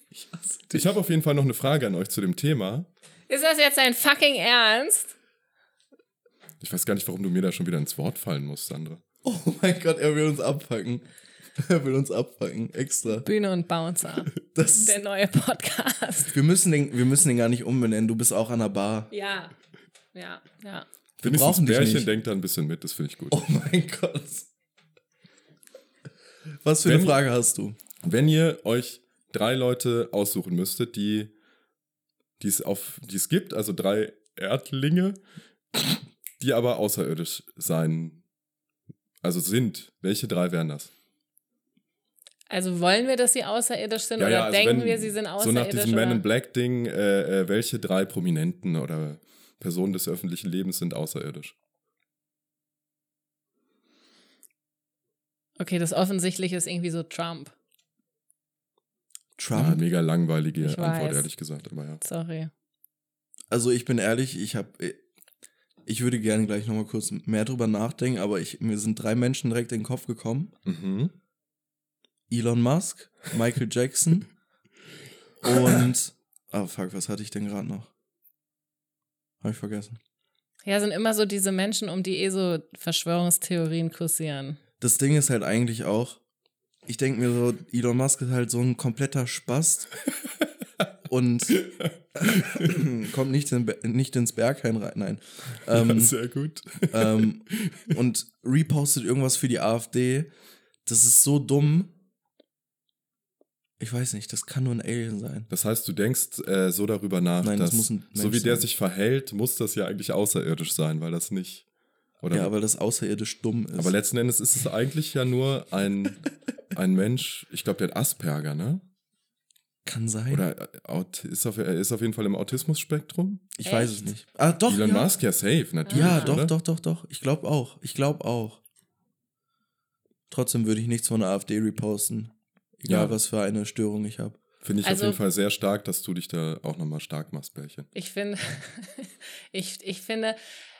S3: Ich hasse dich.
S1: Ich habe auf jeden Fall noch eine Frage an euch zu dem Thema.
S2: Ist das jetzt dein fucking Ernst?
S1: Ich weiß gar nicht, warum du mir da schon wieder ins Wort fallen musst, Sandra.
S3: Oh mein Gott, er will uns abpacken. Er will uns abfangen, extra.
S2: Bühne und Bouncer.
S3: Das ist,
S2: Der neue Podcast.
S3: wir, müssen den, wir müssen den gar nicht umbenennen. Du bist auch an der Bar.
S2: Ja. Ja, ja.
S1: Wenigstens
S3: brauchen dich
S1: Bärchen
S3: nicht.
S1: denkt da ein bisschen mit, das finde ich gut.
S3: Oh mein Gott. Was für eine
S1: Wenn-
S3: Frage hast du?
S1: Wenn ihr euch drei Leute aussuchen müsstet, die die es auf die es gibt, also drei Erdlinge, die aber außerirdisch sein, also sind, welche drei wären das?
S2: Also wollen wir, dass sie außerirdisch sind
S1: Ja,
S2: oder
S1: ja, also
S2: denken
S1: wenn-
S2: wir, sie sind
S1: So
S2: außerirdisch?
S1: nach diesem Man
S2: oder?
S1: in Black Ding, äh, äh, welche drei Prominenten oder Personen des öffentlichen Lebens sind außerirdisch?
S2: Okay, das Offensichtliche ist irgendwie so Trump.
S1: Ja,
S3: Trump?
S1: mega langweilige
S2: Ich
S1: Antwort,
S2: weiß.
S1: ehrlich gesagt, aber ja.
S2: Sorry.
S3: Also ich bin ehrlich, ich habe, ich würde gerne gleich nochmal kurz mehr drüber nachdenken, aber ich, mir sind drei Menschen direkt in den Kopf gekommen.
S1: Mhm.
S3: Elon Musk, Michael Jackson und, ah fuck, was hatte ich denn gerade noch? Habe ich vergessen.
S2: Ja, sind immer so diese Menschen, um die eh so Verschwörungstheorien kursieren.
S3: Das Ding ist halt eigentlich auch, ich denke mir so, Elon Musk ist halt so ein kompletter Spast und kommt nicht, in, nicht ins Berghain rein, nein. Ähm,
S1: Sehr gut.
S3: ähm, und repostet irgendwas für die AfD. Das ist so dumm. Ich weiß nicht, das kann nur ein Alien sein.
S1: Das heißt, du denkst äh, so darüber nach,
S3: Nein, das
S1: dass
S3: ein
S1: so wie der
S3: sein.
S1: sich verhält, muss das ja eigentlich außerirdisch sein, weil das nicht. Oder
S3: Ja, weil das außerirdisch dumm ist.
S1: aber letzten Endes ist es eigentlich ja nur ein, ein Mensch, ich glaube, der hat Asperger, ne?
S3: Kann sein.
S1: Oder äh, Aut- ist auf, er ist auf jeden Fall im Autismus-Spektrum.
S3: ich weiß es
S2: Echt?
S3: nicht. Ah, doch.
S1: Elon
S3: ja.
S1: Musk, ja, safe, natürlich.
S3: Ja, doch,
S1: oder?
S3: doch, doch, doch. Ich glaube auch. Ich glaube auch. Trotzdem würde ich nichts von der AfD reposten. Egal,
S1: Ja.
S3: was für eine Störung ich habe.
S1: Finde ich
S2: Also-
S1: auf jeden Fall sehr stark, dass du dich da auch nochmal stark machst, Bärchen.
S2: Ich finde, ich, ich finde,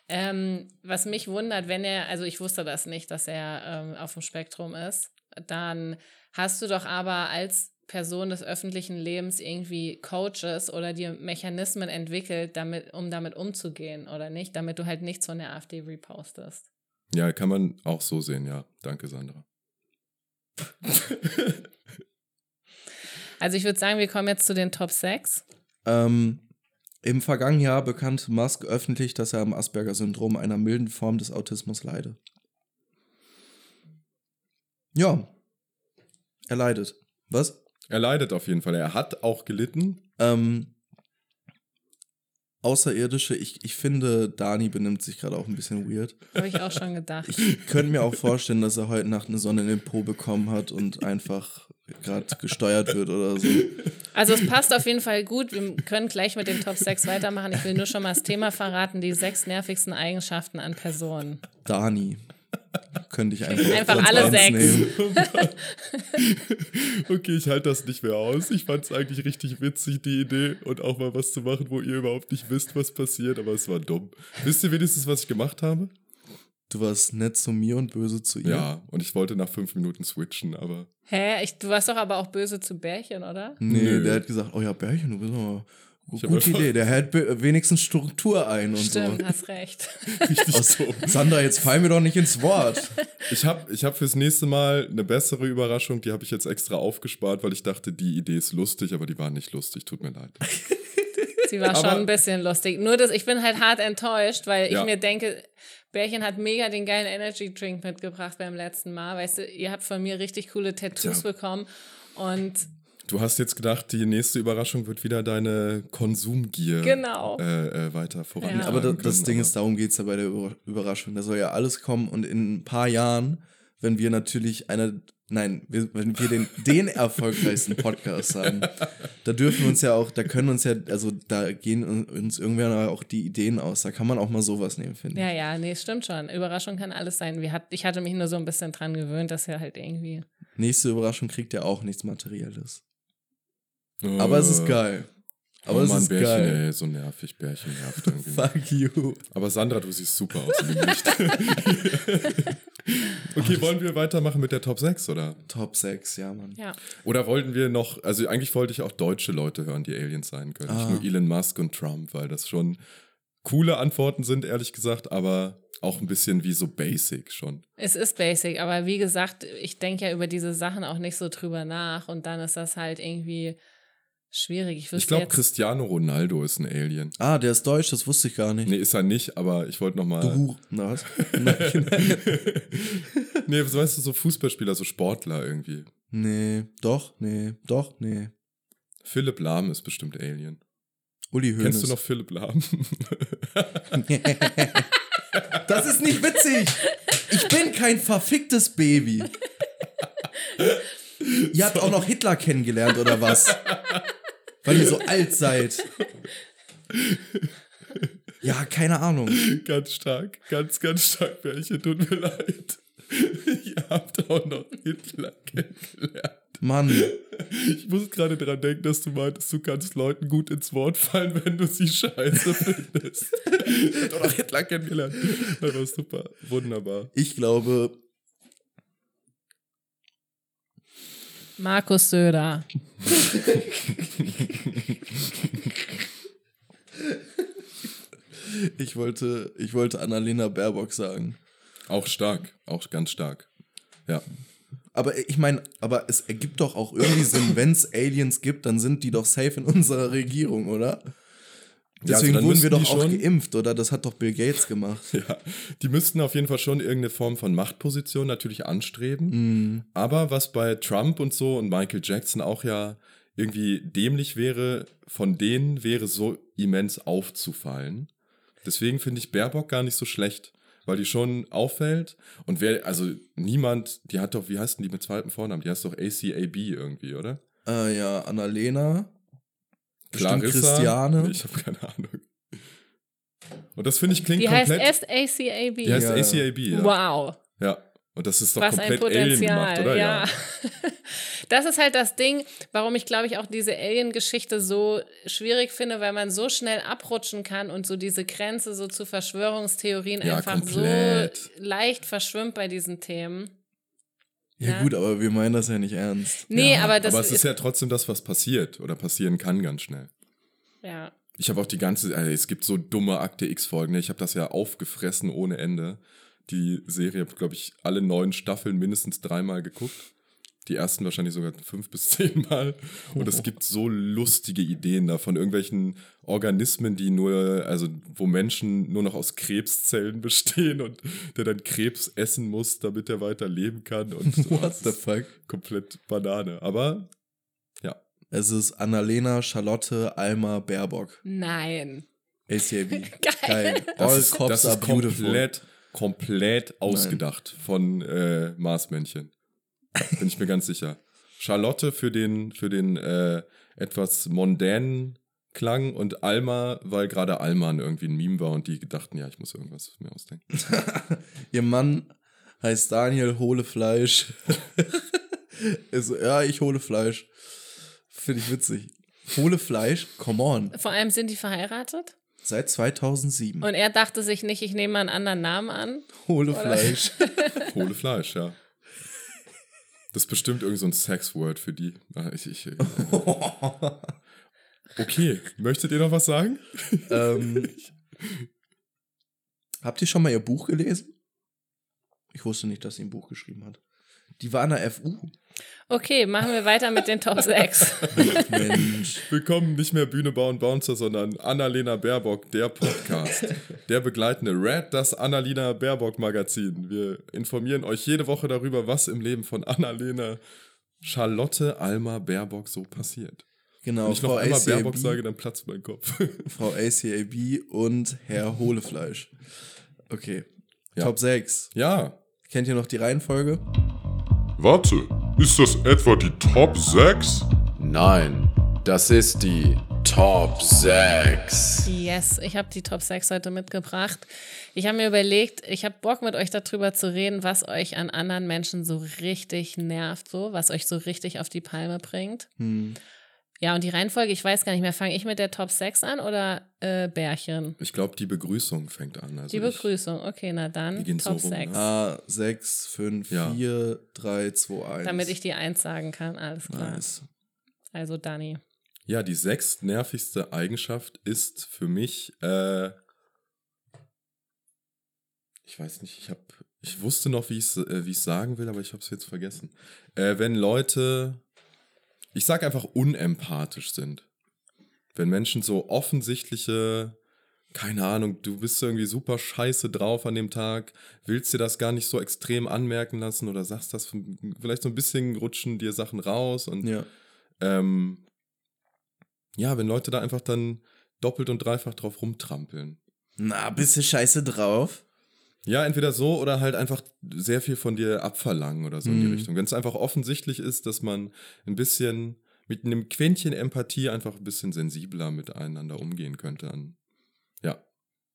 S2: ähm, was mich wundert, wenn er, also ich wusste das nicht, dass er ähm, auf dem Spektrum ist, dann hast du doch aber als Person des öffentlichen Lebens irgendwie Coaches oder dir Mechanismen entwickelt, damit, um damit umzugehen oder nicht, damit du halt nichts von der AfD repostest.
S1: Ja, kann man auch so sehen, ja. Danke, Sandra.
S2: Also ich würde sagen, wir kommen jetzt zu den Top 6.
S3: Ähm, Im vergangenen Jahr bekannte Musk öffentlich, dass er am Asperger-Syndrom, einer milden Form des Autismus, leide. Ja. Er leidet. Was?
S1: Er leidet auf jeden Fall. Er hat auch gelitten.
S3: Ähm, Außerirdische, ich, ich finde, Dani benimmt sich gerade auch ein bisschen weird.
S2: Habe ich auch schon gedacht.
S3: Ich könnte mir auch vorstellen, dass er heute Nacht eine Sonne in den Po bekommen hat und einfach gerade gesteuert wird oder so.
S2: Also es passt auf jeden Fall gut. Wir können gleich mit den Top 6 weitermachen. Ich will nur schon mal das Thema verraten, die sechs nervigsten Eigenschaften an Personen.
S3: Dani. Könnte ich einfach,
S2: Einfach alle sechs.
S3: nehmen.
S1: Okay, ich halte das nicht mehr aus. Ich fand es eigentlich richtig witzig, die Idee. Und auch mal was zu machen, wo ihr überhaupt nicht wisst, was passiert. Aber es war dumm. Wisst ihr wenigstens, was ich gemacht habe?
S3: Du warst nett zu mir und böse zu ihr.
S1: Ja, und ich wollte nach fünf Minuten switchen, aber
S2: Hä? Ich, du warst doch aber auch böse zu Bärchen, oder?
S3: Nee,
S1: Nö.
S3: der hat gesagt, oh ja, Bärchen, du bist aber gute Idee. Der hält wenigstens Struktur ein und
S2: Stimmt, hast recht.
S1: richtig
S3: so.
S1: so.
S3: Sander, jetzt fall mir doch nicht ins Wort.
S1: Ich habe ich hab fürs nächste Mal eine bessere Überraschung. Die habe ich jetzt extra aufgespart, weil ich dachte, die Idee ist lustig, aber die war nicht lustig. Tut mir leid.
S2: Sie war schon
S1: Aber-
S2: ein bisschen lustig. Nur, dass ich bin halt hart enttäuscht, weil
S1: Ja.
S2: ich mir denke, Bärchen hat mega den geilen Energy Drink mitgebracht beim letzten Mal. Weißt du, ihr habt von mir richtig coole Tattoos
S1: Tja.
S2: bekommen. Und
S1: Du hast jetzt gedacht, die nächste Überraschung wird wieder deine Konsumgier
S2: Genau.
S1: äh, äh, weiter vorantragen.
S2: Ja.
S3: Aber das,
S1: können,
S3: das Ding
S1: aber-
S3: ist, darum geht es ja bei der Über- Überraschung. Da soll ja alles kommen und in ein paar Jahren, wenn wir natürlich einer, nein, wir, wenn wir den, den erfolgreichsten Podcast haben, da dürfen wir uns ja auch, da können uns ja, also da gehen un- uns irgendwann auch die Ideen aus. Da kann man auch mal sowas nehmen, finde ich.
S2: ja, ja, nee, stimmt schon. Überraschung kann alles sein. Wir hat, ich hatte mich nur so ein bisschen dran gewöhnt, dass er halt irgendwie.
S3: Nächste Überraschung kriegt ja auch nichts Materielles.
S1: Äh,
S3: Aber es ist geil. Aber
S1: oh
S3: es
S1: Mann,
S3: ist
S1: Bärchen,
S3: geil.
S1: ey, so nervig, Bärchen nervt irgendwie.
S3: Fuck you.
S1: Aber Sandra, du siehst super aus dem Licht. okay, wollen wir weitermachen mit der Top 6, oder?
S3: Top 6, ja, Mann.
S2: Ja.
S1: Oder wollten wir noch, also eigentlich wollte ich auch deutsche Leute hören, die Aliens sein können. Nicht
S3: Ah.
S1: nur Elon Musk und Trump, weil das schon coole Antworten sind, ehrlich gesagt, aber auch ein bisschen wie so basic schon.
S2: Es ist basic, aber wie gesagt, ich denke ja über diese Sachen auch nicht so drüber nach und dann ist das halt irgendwie schwierig. Ich,
S1: Ich glaube, Cristiano Ronaldo ist ein Alien.
S3: Ah, der ist deutsch, das wusste ich gar nicht.
S1: Nee, ist er nicht, aber ich wollte nochmal.
S3: Du, na was?
S1: Nee, so weißt du, so Fußballspieler, so Sportler irgendwie.
S3: nee, doch, nee, doch, nee.
S1: Philipp Lahm ist bestimmt Alien.
S3: Uli Hoeneß.
S1: Kennst du noch Philipp Lahm?
S3: Das ist nicht witzig. Ich bin kein verficktes Baby. Ihr habt auch noch Hitler kennengelernt, oder was? Weil ihr so alt seid. Ja, keine Ahnung.
S1: ganz stark, ganz, ganz stark, welche. Tut mir leid. Ihr habt auch noch Hitler kennengelernt.
S3: Mann.
S1: Ich muss gerade dran denken, dass du meintest, du kannst Leuten gut ins Wort fallen, wenn du sie scheiße findest. Ich hab auch noch Hitler kennengelernt. Das war super, wunderbar.
S3: Ich glaube,
S2: Markus Söder.
S3: ich wollte, ich wollte Annalena Baerbock sagen.
S1: Auch stark, auch ganz stark. Ja.
S3: Aber ich meine, aber es ergibt doch auch irgendwie Sinn, wenn es Aliens gibt, dann sind die doch safe in unserer Regierung, oder?
S1: Ja, also
S3: Deswegen wurden wir doch auch geimpft, oder? Das hat doch Bill Gates gemacht.
S1: Ja, die müssten auf jeden Fall schon irgendeine Form von Machtposition natürlich anstreben. Aber was bei Trump und so und Michael Jackson auch ja irgendwie dämlich wäre, von denen wäre so immens aufzufallen. Deswegen finde ich Baerbock gar nicht so schlecht, weil die schon auffällt. Und wer, also niemand, die hat doch, wie heißt denn die mit zweitem Vornamen? Die heißt doch ACAB irgendwie, oder?
S3: Äh, ja, Annalena. Bestimmt
S1: Clarissa?
S3: Christiane.
S1: Ich habe keine Ahnung. Und das finde ich klingt
S2: Die heißt
S1: komplett.
S2: SACAB.
S1: die heißt
S3: Ja.
S1: ACAB, ja.
S2: Wow.
S1: Ja. Und das ist doch
S2: Was ein
S1: komplett Alien
S2: Potenzial,
S1: gemacht, oder?
S2: ja. Das ist halt das Ding, warum ich glaube ich auch diese Alien-Geschichte so schwierig finde, weil man so schnell abrutschen kann und so diese Grenze so zu Verschwörungstheorien
S1: Ja,
S2: einfach
S1: komplett.
S2: so leicht verschwimmt bei diesen Themen.
S3: Ja,
S2: Ja.
S3: gut, aber wir meinen das ja nicht ernst.
S2: Nee,
S1: Ja,
S2: aber das
S1: aber es ist ja trotzdem das, was passiert oder passieren kann ganz schnell.
S2: ja.
S1: Ich habe auch die ganze, also es gibt so dumme Akte X-Folgen, ne? ich habe das ja aufgefressen ohne Ende. Die Serie habe, glaube ich, alle neun Staffeln mindestens dreimal geguckt. Die ersten wahrscheinlich sogar fünf bis zehnmal. Und es gibt so lustige Ideen da von irgendwelchen Organismen, die nur, also wo Menschen nur noch aus Krebszellen bestehen und der dann Krebs essen muss, damit er weiter leben kann. Und
S3: What the fuck?
S1: komplett Banane. Aber ja,
S3: Es ist Annalena, Charlotte, Alma, Baerbock.
S2: Nein.
S3: ACAB.
S2: Geil.
S1: Das
S3: All
S1: ist,
S3: cops
S1: das
S3: are
S1: ist
S3: beautiful.
S1: komplett, komplett ausgedacht von äh, Marsmännchen. Bin ich mir ganz sicher. Charlotte für den, für den äh, etwas mondänen Klang und Alma, weil gerade Alman irgendwie ein Meme war und die dachten, ja, ich muss irgendwas mir ausdenken.
S3: Ihr Mann heißt Daniel Hole Fleisch. also, ja, ich hole Fleisch. Finde ich witzig. Hole Fleisch, come on.
S2: Vor allem sind die verheiratet
S3: Seit 2007.
S2: und er dachte sich nicht, ich nehme mal einen anderen Namen an.
S3: Hole Fleisch.
S1: Hohle Fleisch, ja. Das ist bestimmt irgend so ein Sexword für die. Ah, ich, ich, äh, okay, möchtet ihr noch was sagen?
S3: ähm, habt ihr schon mal ihr Buch gelesen? Ich wusste nicht, dass sie ein Buch geschrieben hat. Die war an der FU.
S2: Okay, machen wir weiter mit den Top 6.
S3: Mensch.
S1: Willkommen nicht mehr Bühne bauen Bouncer, sondern Annalena Baerbock, der Podcast. der begleitende Red, das Annalena Baerbock Magazin. Wir informieren euch jede Woche darüber, was im Leben von Annalena Charlotte Alma Baerbock so passiert.
S3: Genau,
S1: Wenn ich noch
S3: Frau
S1: einmal Baerbock
S3: ACAB,
S1: sage, dann platzt mein Kopf.
S3: Frau ACAB und Herr Hohlefleisch. Okay.
S1: Ja.
S3: Top 6.
S1: ja,
S3: Kennt ihr noch die Reihenfolge?
S5: Warte, ist das etwa die Top 6?
S4: Nein, das ist die Top 6.
S2: Yes, ich habe die Top 6 heute mitgebracht. Ich habe mir überlegt, ich habe Bock mit euch darüber zu reden, was euch an anderen Menschen so richtig nervt, so, was euch so richtig auf die Palme bringt.
S3: Hm.
S2: Ja, und die Reihenfolge, ich weiß gar nicht mehr, fange ich mit der Top 6 an oder äh, Bärchen?
S1: ich glaube, die Begrüßung fängt an. Also
S2: Die Begrüßung, okay, na dann
S1: gehen so
S2: Top
S1: rum,
S2: 6.
S1: ne?
S3: A, 6, 5,
S1: Ja.
S3: 4, 3, 2, 1.
S2: Damit ich die 1 sagen kann, alles klar.
S3: Nice.
S2: Also Dani.
S1: Ja, die sechst nervigste Eigenschaft ist für mich äh, ich weiß nicht, ich habe, ich wusste noch, wie ich es äh, wie sagen will, aber ich habe es jetzt vergessen. Äh, wenn Leute, ich sag einfach unempathisch sind. Wenn Menschen so offensichtliche, keine Ahnung, du bist irgendwie super scheiße drauf an dem Tag, willst dir das gar nicht so extrem anmerken lassen oder sagst das vielleicht so ein bisschen rutschen dir Sachen raus und
S3: Ja.
S1: ähm, ja, wenn Leute da einfach dann doppelt und dreifach drauf rumtrampeln.
S3: Na, bist du scheiße drauf?
S1: Ja, entweder so oder halt einfach sehr viel von dir abverlangen oder so in die
S3: Mhm.
S1: Richtung. Wenn es einfach offensichtlich ist, dass man ein bisschen mit einem Quäntchen Empathie einfach ein bisschen sensibler miteinander umgehen könnte. Dann, ja,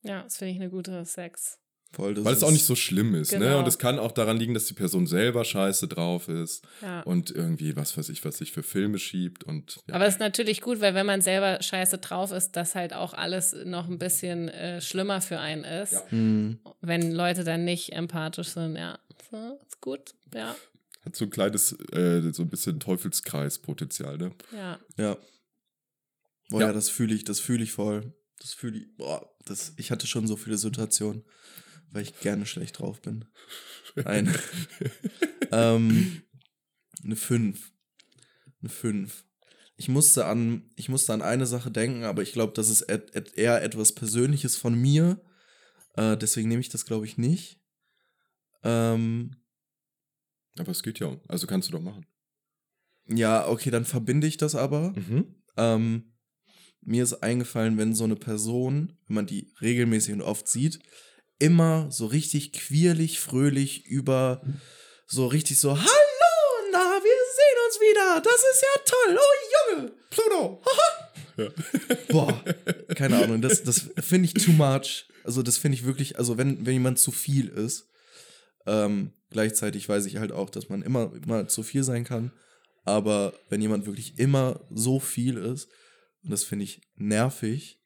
S2: Ja, das finde ich eine gute Sex.
S3: Voll, das
S1: weil es auch nicht so schlimm ist. Ne?
S2: Genau.
S1: Und es kann auch daran liegen, dass die Person selber scheiße drauf ist
S2: Ja.
S1: und irgendwie was weiß ich, was sich für Filme schiebt. Und ja.
S2: Aber es ist natürlich gut, weil wenn man selber scheiße drauf ist, dass halt auch alles noch ein bisschen äh, schlimmer für einen ist.
S1: Ja.
S3: Hm,
S2: Wenn Leute dann nicht empathisch sind, ja. So, ist gut, ja.
S1: hat so ein kleines, äh, so ein bisschen Teufelskreis-Potenzial, ne?
S2: Ja.
S3: ja. Boah, ja,
S1: Ja.
S3: das fühle ich, das fühle ich voll. Das fühle ich, boah, das, ich hatte schon so viele Situationen, weil ich gerne schlecht drauf bin. Ein, ähm, eine 5. Eine 5. Ich musste an, ich musste an eine Sache denken, aber ich glaube, das ist et, et, eher etwas Persönliches von mir. Äh, deswegen nehme ich das, glaube ich, nicht. Ähm,
S1: Aber es geht ja um. Also kannst du doch machen.
S3: ja, okay, dann verbinde ich das aber.
S1: Mhm.
S3: Ähm, mir ist eingefallen, wenn so eine Person, wenn man die regelmäßig und oft sieht, immer so richtig quirlig, fröhlich über so richtig so, hallo, na, wir sehen uns wieder, das ist ja toll, oh Junge, Pluto, haha. Boah, keine Ahnung, das, das finde ich too much. Also das finde ich wirklich, also wenn, wenn jemand zu viel ist, ähm, gleichzeitig weiß ich halt auch, dass man immer, immer zu viel sein kann. Aber wenn jemand wirklich immer so viel ist, und das finde ich nervig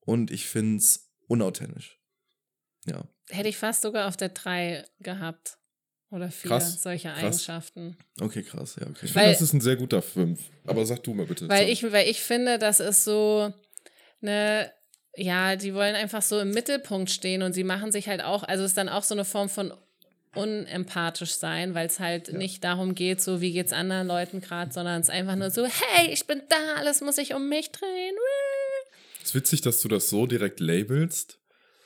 S3: und ich finde es unauthentisch. Ja.
S2: Hätte ich fast sogar auf der 3 gehabt. Oder vier
S1: Krass,
S2: solche
S1: krass.
S2: Eigenschaften.
S3: Okay, krass, ja, okay.
S1: Ich
S2: Weil-
S1: finde, das ist ein sehr guter Fünf. Aber sag du mal bitte.
S2: Weil
S1: So.
S2: ich, weil ich finde, das ist so eine, ja, die wollen einfach so im Mittelpunkt stehen und sie machen sich halt auch, also es ist dann auch so eine Form von unempathisch sein, weil es halt nicht darum geht, so wie geht's anderen Leuten gerade, sondern es ist einfach nur so, hey, ich bin da, alles muss sich um mich drehen.
S1: Es ist witzig, dass du das so direkt labelst.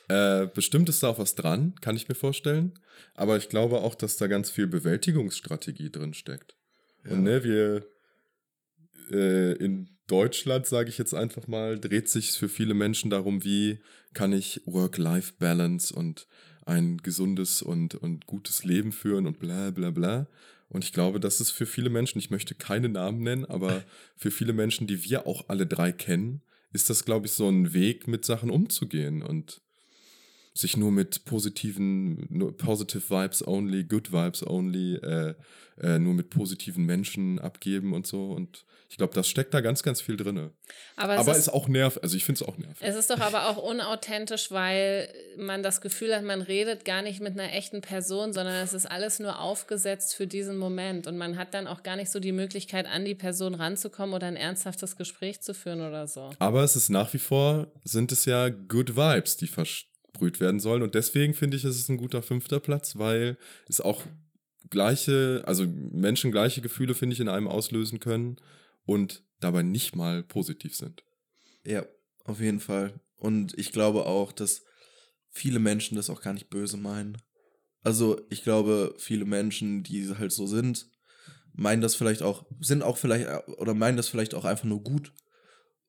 S1: Äh, bestimmt ist da auch was dran, kann ich mir vorstellen. Aber ich glaube auch, dass da ganz viel Bewältigungsstrategie drin steckt. Und ne, wir äh, in Deutschland, sage ich jetzt einfach mal, dreht sich für viele Menschen darum, wie kann ich Work-Life-Balance und ein gesundes und, und gutes Leben führen und bla bla bla. Und ich glaube, das ist für viele Menschen, ich möchte keine Namen nennen, aber für viele Menschen, die wir auch alle drei kennen, ist das, glaube ich, so ein Weg, mit Sachen umzugehen und sich nur mit positiven, nur positive Vibes only, good Vibes only, äh, äh, nur mit positiven Menschen abgeben und so. Und ich glaube, das steckt da ganz, ganz viel drin.
S2: Aber, es
S1: Aber
S2: ist,
S1: ist auch nervig, also ich finde es auch nervig.
S2: Es ist doch aber auch unauthentisch, weil man das Gefühl hat, man redet gar nicht mit einer echten Person, sondern es ist alles nur aufgesetzt für diesen Moment. Und man hat dann auch gar nicht so die Möglichkeit, an die Person ranzukommen oder ein ernsthaftes Gespräch zu führen oder so.
S1: Aber es ist nach wie vor, sind es ja Good Vibes, die versprüht werden sollen. Und deswegen finde ich, ist es ein guter fünfter Platz, weil es auch gleiche, also Menschen gleiche Gefühle, finde ich, in einem auslösen können und dabei nicht mal positiv sind.
S3: Ja, auf jeden Fall. Und ich glaube auch, dass viele Menschen das auch gar nicht böse meinen. Also ich glaube, viele Menschen, die halt so sind, meinen das vielleicht auch, sind auch vielleicht, oder meinen das vielleicht auch einfach nur gut.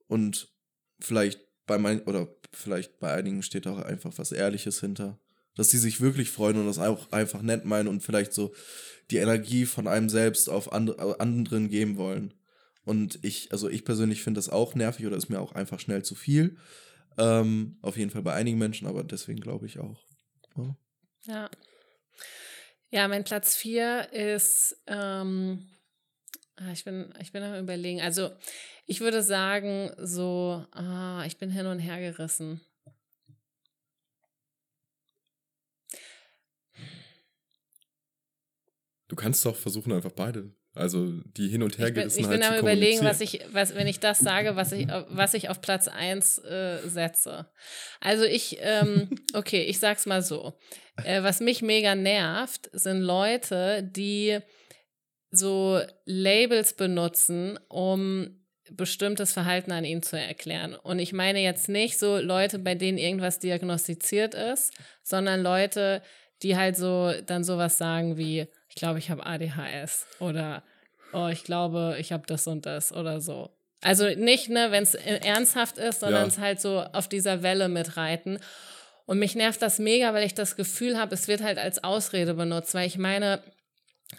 S3: Und vielleicht bei mein, oder vielleicht bei einigen steht auch einfach was Ehrliches hinter. Dass sie sich wirklich freuen und das auch einfach nett meinen und vielleicht so die Energie von einem selbst auf and, anderen geben wollen. Und ich, also ich persönlich finde das auch nervig oder ist mir auch einfach schnell zu viel. Ähm, auf jeden Fall bei einigen Menschen, aber deswegen glaube ich auch. Ja.
S2: Ja. Ja, mein Platz 4 ist, ähm, ich bin, ich bin am überlegen. Also, ich würde sagen, so, ah, ich bin hin und her gerissen.
S1: Du kannst doch versuchen, einfach beide Also die hin und her
S2: Ich bin,
S1: gerissen
S2: ich bin
S1: halt
S2: am überlegen, was ich, was, wenn ich das sage, was ich, was ich auf Platz 1 äh, setze. Also ich, ähm, okay, ich sag's mal so. Äh, was mich mega nervt, sind Leute, die so Labels benutzen, um bestimmtes Verhalten an ihnen zu erklären. Und ich meine jetzt nicht so Leute, bei denen irgendwas diagnostiziert ist, sondern Leute, die halt so dann sowas sagen wie, ich glaube, ich habe ADHS oder oh, ich glaube, ich habe das und das oder so. Also nicht, ne, wenn es ernsthaft ist, sondern
S1: Ja.
S2: es halt so auf dieser Welle mitreiten. Und mich nervt das mega, weil ich das Gefühl habe, es wird halt als Ausrede benutzt, weil ich meine,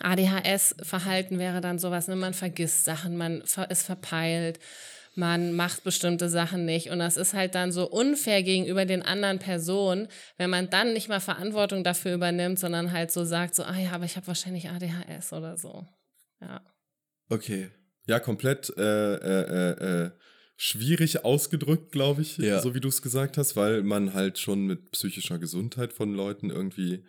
S2: ADHS-Verhalten wäre dann sowas, ne? man vergisst Sachen, man ver ist verpeilt, man macht bestimmte Sachen nicht und das ist halt dann so unfair gegenüber den anderen Personen, wenn man dann nicht mal Verantwortung dafür übernimmt, sondern halt so sagt, so, ah ja, aber ich habe wahrscheinlich ADHS oder so. Ja.
S3: Okay.
S1: Ja, komplett äh, äh, äh, äh, schwierig ausgedrückt, glaube ich,
S3: Ja.
S1: so wie du es gesagt hast, weil man halt schon mit psychischer Gesundheit von Leuten irgendwie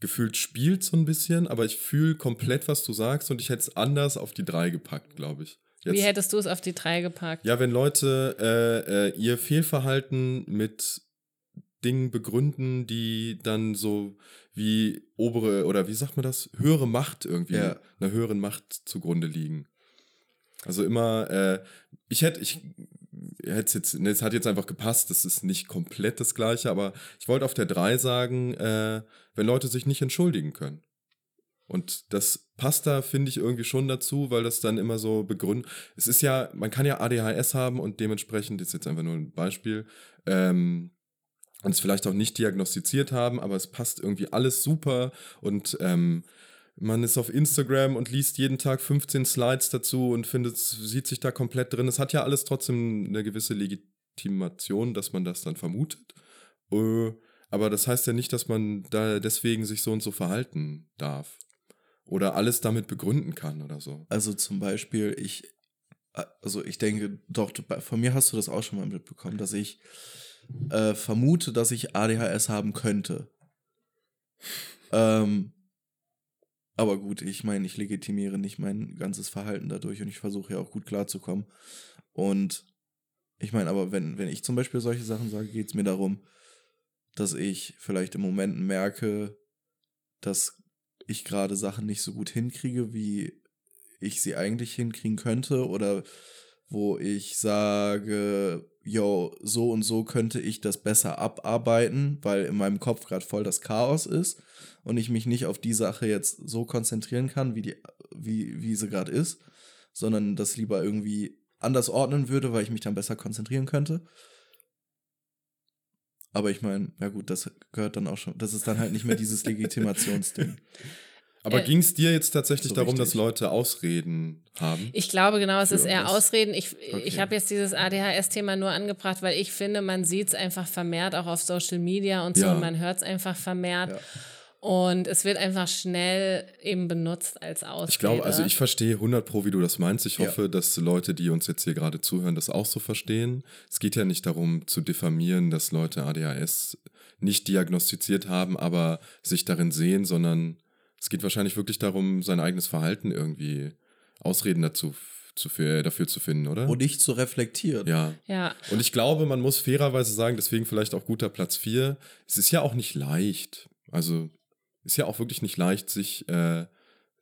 S1: gefühlt spielt so ein bisschen, aber ich fühle komplett, was du sagst und ich hätte es anders auf die drei gepackt, glaube ich.
S2: Wie
S1: Jetzt-
S2: hättest du es auf die drei gepackt?
S1: Ja, wenn Leute äh, äh, ihr Fehlverhalten mit Dingen begründen, die dann so wie obere oder wie sagt man das, höhere Macht irgendwie,
S3: Ja.
S1: einer höheren Macht zugrunde liegen. Also immer, äh, ich hätte, ich hätte jetzt, ne, es hat jetzt einfach gepasst, das ist nicht komplett das Gleiche, aber ich wollte auf der 3 sagen, äh, wenn Leute sich nicht entschuldigen können. Und das passt da, finde ich, irgendwie schon dazu, weil das dann immer so begründet. Es ist ja, man kann ja ADHS haben und dementsprechend, das ist jetzt einfach nur ein Beispiel, ähm, und es vielleicht auch nicht diagnostiziert haben, aber es passt irgendwie alles super und ähm, man ist auf Instagram und liest jeden Tag 15 Slides dazu und findet, sieht sich da komplett drin. Es hat ja alles trotzdem eine gewisse Legitimation, dass man das dann vermutet. Äh, aber das heißt ja nicht, dass man da deswegen sich so und so verhalten darf. Oder alles damit begründen kann oder so.
S3: Also zum Beispiel, ich, also ich denke, doch, von mir hast du das auch schon mal mitbekommen, dass ich äh, vermute, dass ich ADHS haben könnte. Ähm, aber gut, ich meine, ich legitimiere nicht mein ganzes Verhalten dadurch und ich versuche ja auch gut klarzukommen. Und ich meine, aber wenn, wenn ich zum Beispiel solche Sachen sage, geht es mir darum, dass ich vielleicht im Moment merke, dass ich gerade Sachen nicht so gut hinkriege, wie ich sie eigentlich hinkriegen könnte oder wo ich sage, yo, so und so könnte ich das besser abarbeiten, weil in meinem Kopf gerade voll das Chaos ist und ich mich nicht auf die Sache jetzt so konzentrieren kann, wie, die, wie, wie sie gerade ist, sondern das lieber irgendwie anders ordnen würde, weil ich mich dann besser konzentrieren könnte. Aber ich meine, ja gut, das gehört dann auch schon, das ist dann halt nicht mehr dieses Legitimationsding.
S1: Aber
S2: Äh,
S1: ging es dir jetzt tatsächlich
S3: so
S1: darum, dass
S3: richtig.
S1: Leute Ausreden haben?
S2: Ich glaube genau, es ist eher
S1: irgendwas.
S2: Ausreden. Ich,
S3: Okay.
S2: ich habe jetzt dieses ADHS-Thema nur angebracht, weil ich finde, man sieht es einfach vermehrt auch auf Social Media und so
S1: Ja.
S2: und man hört es einfach vermehrt.
S3: Ja.
S2: Und es wird einfach schnell eben benutzt als Ausrede.
S1: Ich glaube, also ich verstehe 100 pro, wie du das meinst. Ich
S3: Ja.
S1: hoffe, dass Leute, die uns jetzt hier gerade zuhören, das auch so verstehen. Es geht ja nicht darum zu diffamieren, dass Leute ADHS nicht diagnostiziert haben, aber sich darin sehen, sondern es geht wahrscheinlich wirklich darum, sein eigenes Verhalten irgendwie Ausreden dazu zu, für, dafür zu finden, oder?
S3: Und nicht zu reflektieren.
S1: ja.
S2: Ja,
S1: Und ich glaube, man muss fairerweise sagen, deswegen vielleicht auch guter Platz 4. Es ist ja auch nicht leicht. Also ist ja auch wirklich nicht leicht, sich äh,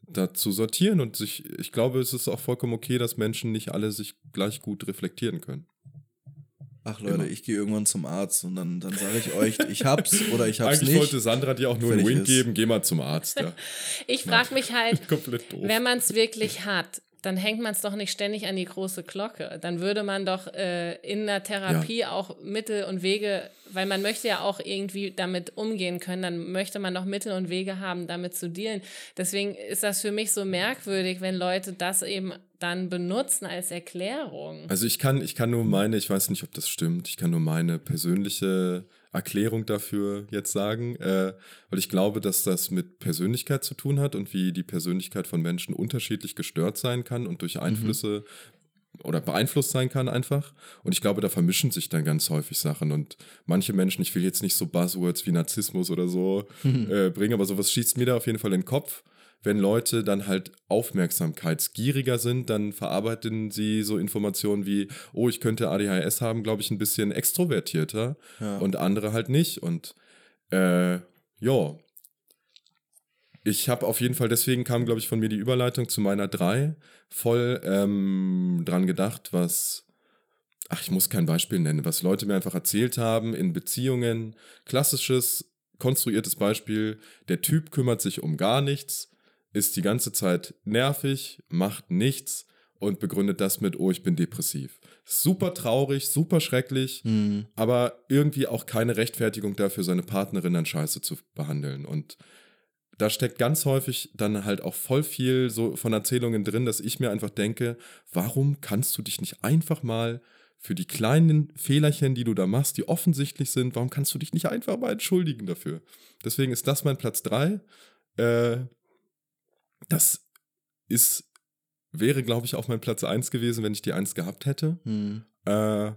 S1: da zu sortieren. Und sich, ich glaube, es ist auch vollkommen okay, dass Menschen nicht alle sich gleich gut reflektieren können.
S3: Ach Leute,
S1: Immer.
S3: ich gehe irgendwann zum Arzt und dann, dann sage ich euch, ich hab's oder ich hab's
S1: Eigentlich
S3: nicht.
S1: wollte Sandra dir auch nur einen Wink geben, geh mal zum Arzt. Ja.
S2: ich frage mich halt, wenn man es wirklich hat, dann hängt man es doch nicht ständig an die große Glocke. Dann würde man doch äh, in der Therapie auch Mittel und Wege, weil man möchte ja auch irgendwie damit umgehen können, dann möchte man doch Mittel und Wege haben, damit zu dealen. Deswegen ist das für mich so merkwürdig, wenn Leute das eben dann benutzen als Erklärung.
S1: Also ich kann, ich kann nur meine, ich weiß nicht, ob das stimmt, ich kann nur meine persönliche Erklärung dafür jetzt sagen, äh, weil ich glaube, dass das mit Persönlichkeit zu tun hat und wie die Persönlichkeit von Menschen unterschiedlich gestört sein kann und durch Einflüsse oder beeinflusst sein kann einfach. Und ich glaube, da vermischen sich dann ganz häufig Sachen. Und manche Menschen, ich will jetzt nicht so Buzzwords wie Narzissmus oder so äh, bringen, aber sowas schießt mir da auf jeden Fall in den Kopf. Wenn Leute dann halt aufmerksamkeitsgieriger sind, dann verarbeiten sie so Informationen wie, oh, ich könnte ADHS haben, glaube ich, ein bisschen extrovertierter
S3: Ja.
S1: und andere halt nicht. Und äh, ja, ich habe auf jeden Fall, deswegen kam, glaube ich, von mir die Überleitung zu meiner drei voll ähm, dran gedacht, was, ach, ich muss kein Beispiel nennen, was Leute mir einfach erzählt haben in Beziehungen. Klassisches, konstruiertes Beispiel, der Typ kümmert sich um gar nichts, ist die ganze Zeit nervig, macht nichts und begründet das mit, oh, ich bin depressiv. Super traurig, super schrecklich,
S3: Hm.
S1: aber irgendwie auch keine Rechtfertigung dafür, seine Partnerin dann scheiße zu behandeln. Und da steckt ganz häufig dann halt auch voll viel so von Erzählungen drin, dass ich mir einfach denke, warum kannst du dich nicht einfach mal für die kleinen Fehlerchen, die du da machst, die offensichtlich sind, warum kannst du dich nicht einfach mal entschuldigen dafür? Deswegen ist das mein Platz 3. Äh, das ist, wäre, glaube ich, auch mein Platz 1 gewesen, wenn ich die 1 gehabt hätte.
S3: Hm.
S1: Äh,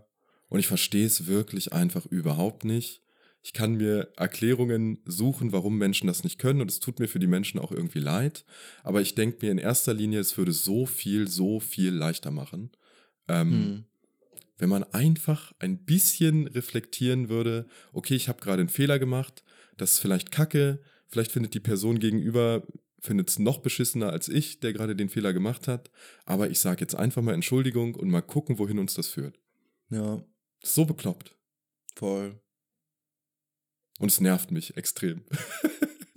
S1: und ich verstehe es wirklich einfach überhaupt nicht. Ich kann mir Erklärungen suchen, warum Menschen das nicht können. Und es tut mir für die Menschen auch irgendwie leid. Aber ich denke mir in erster Linie, es würde so viel, so viel leichter machen. Ähm,
S3: Hm.
S1: Wenn man einfach ein bisschen reflektieren würde, okay, ich habe gerade einen Fehler gemacht, das ist vielleicht kacke, vielleicht findet die Person gegenüber, findet es noch beschissener als ich, der gerade den Fehler gemacht hat. Aber ich sage jetzt einfach mal Entschuldigung und mal gucken, wohin uns das führt.
S3: Ja,
S1: So bekloppt.
S3: voll.
S1: Und es nervt mich extrem.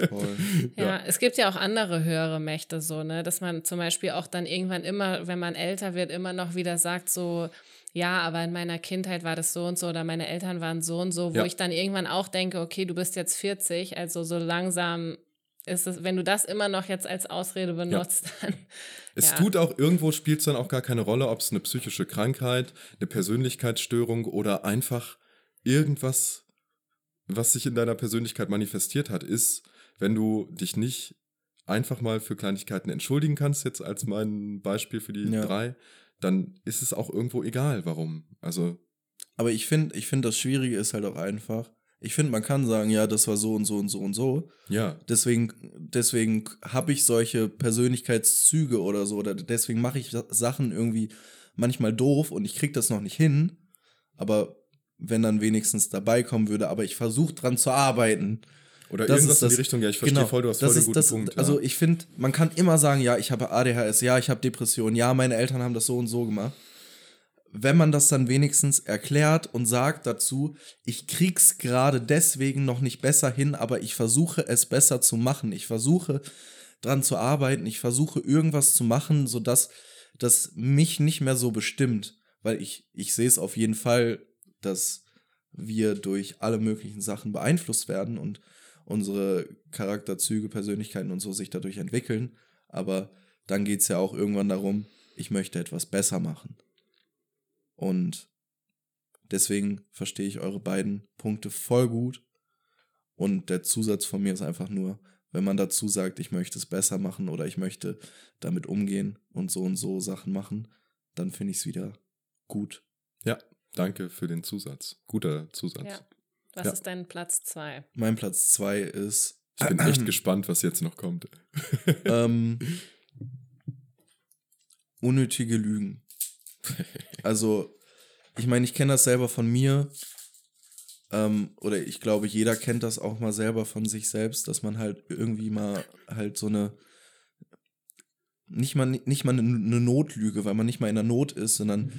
S3: Voll.
S2: Ja, es gibt ja auch andere höhere Mächte so, ne, dass man zum Beispiel auch dann irgendwann immer, wenn man älter wird, immer noch wieder sagt so, ja, aber in meiner Kindheit war das so und so oder meine Eltern waren so und so, wo
S1: Ja.
S2: ich dann irgendwann auch denke, okay, du bist jetzt 40, also so langsam ist es, wenn du das immer noch jetzt als Ausrede benutzt, dann
S1: Es
S2: Ja.
S1: tut auch irgendwo, spielt es dann auch gar keine Rolle, ob es eine psychische Krankheit, eine Persönlichkeitsstörung oder einfach irgendwas, was sich in deiner Persönlichkeit manifestiert hat, ist, wenn du dich nicht einfach mal für Kleinigkeiten entschuldigen kannst, jetzt als mein Beispiel für die
S3: Ja.
S1: drei, dann ist es auch irgendwo egal, warum. Also,
S3: Aber ich finde, ich finde, das Schwierige ist halt auch einfach. Ich finde, man kann sagen, ja, das war so und so und so und so.
S1: ja,
S3: Deswegen, deswegen habe ich solche Persönlichkeitszüge oder so. Oder deswegen mache ich Sachen irgendwie manchmal doof und ich kriege das noch nicht hin. Aber wenn dann wenigstens dabei kommen würde, aber ich versuche dran zu arbeiten.
S1: oder
S3: Das
S1: irgendwas
S3: ist
S1: in
S3: das-
S1: die Richtung, ja, ich verstehe
S3: Genau,
S1: voll, du hast
S3: das
S1: voll den
S3: ist
S1: guten
S3: das,
S1: Punkt.
S3: Also
S1: ja.
S3: ich finde, man kann immer sagen, ja, ich habe ADHS, ja, ich habe Depressionen, ja, meine Eltern haben das so und so gemacht. Wenn man das dann wenigstens erklärt und sagt dazu, ich krieg's gerade deswegen noch nicht besser hin, aber ich versuche es besser zu machen. Ich versuche dran zu arbeiten, ich versuche irgendwas zu machen, sodass das mich nicht mehr so bestimmt. Weil ich, ich sehe es auf jeden Fall, dass wir durch alle möglichen Sachen beeinflusst werden und unsere Charakterzüge, Persönlichkeiten und so sich dadurch entwickeln. Aber dann geht es ja auch irgendwann darum, ich möchte etwas besser machen. Und deswegen verstehe ich eure beiden Punkte voll gut. Und der Zusatz von mir ist einfach nur, wenn man dazu sagt, ich möchte es besser machen oder ich möchte damit umgehen und so und so Sachen machen, dann finde ich es wieder gut.
S1: ja, danke für den Zusatz. Guter Zusatz.
S2: ja. Was
S1: Ja.
S2: ist dein Platz zwei?
S3: Mein Platz zwei ist
S1: Ich bin echt gespannt, was jetzt noch kommt.
S3: ähm, unnötige Lügen. Also, ich meine, ich kenne das selber von mir. Ähm, oder ich glaube, jeder kennt das auch mal selber von sich selbst, dass man halt irgendwie mal halt so eine nicht mal nicht mal eine, eine Notlüge, weil man nicht mal in der Not ist, sondern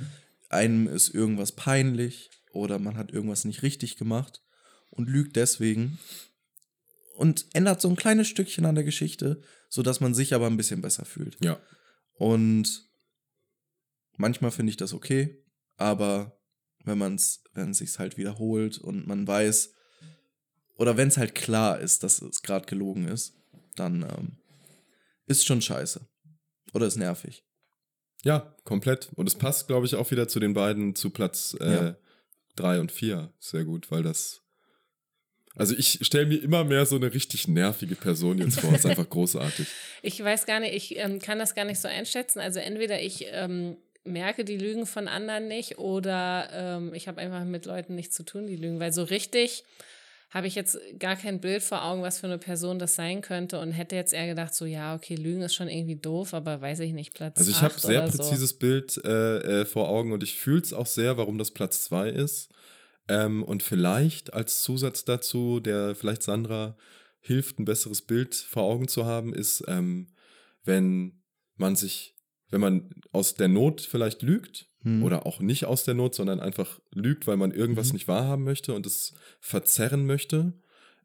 S3: einem ist irgendwas peinlich oder man hat irgendwas nicht richtig gemacht und lügt deswegen und ändert so ein kleines Stückchen an der Geschichte, sodass man sich aber ein bisschen besser fühlt.
S1: Ja,
S3: Und manchmal finde ich das okay, aber wenn man es, wenn es sich halt wiederholt und man weiß, oder wenn es halt klar ist, dass es gerade gelogen ist, dann ähm, ist schon scheiße. Oder ist nervig.
S1: ja, komplett. Und es passt, glaube ich, auch wieder zu den beiden zu Platz
S3: Ja.
S1: 3 und 4. Sehr gut, weil das. Also ich stelle mir immer mehr so eine richtig nervige Person jetzt vor. ist einfach großartig.
S2: Ich weiß gar nicht, ich ähm, kann das gar nicht so einschätzen. Also entweder ich ähm, merke die Lügen von anderen nicht oder ähm, ich habe einfach mit Leuten nichts zu tun, die lügen. Weil so richtig habe ich jetzt gar kein Bild vor Augen, was für eine Person das sein könnte und hätte jetzt eher gedacht, so ja, okay, Lügen ist schon irgendwie doof, aber weiß ich nicht, Platz
S1: Also ich habe sehr
S2: oder so.
S1: präzises Bild äh, äh, vor Augen und ich fühle es auch sehr, warum das Platz zwei ist. Ähm, und vielleicht als Zusatz dazu, der vielleicht Sandra hilft, ein besseres Bild vor Augen zu haben, ist, ähm, wenn man sich, wenn man aus der Not vielleicht lügt
S3: Hm.
S1: oder auch nicht aus der Not, sondern einfach lügt, weil man irgendwas
S3: Mhm.
S1: nicht wahrhaben möchte und es verzerren möchte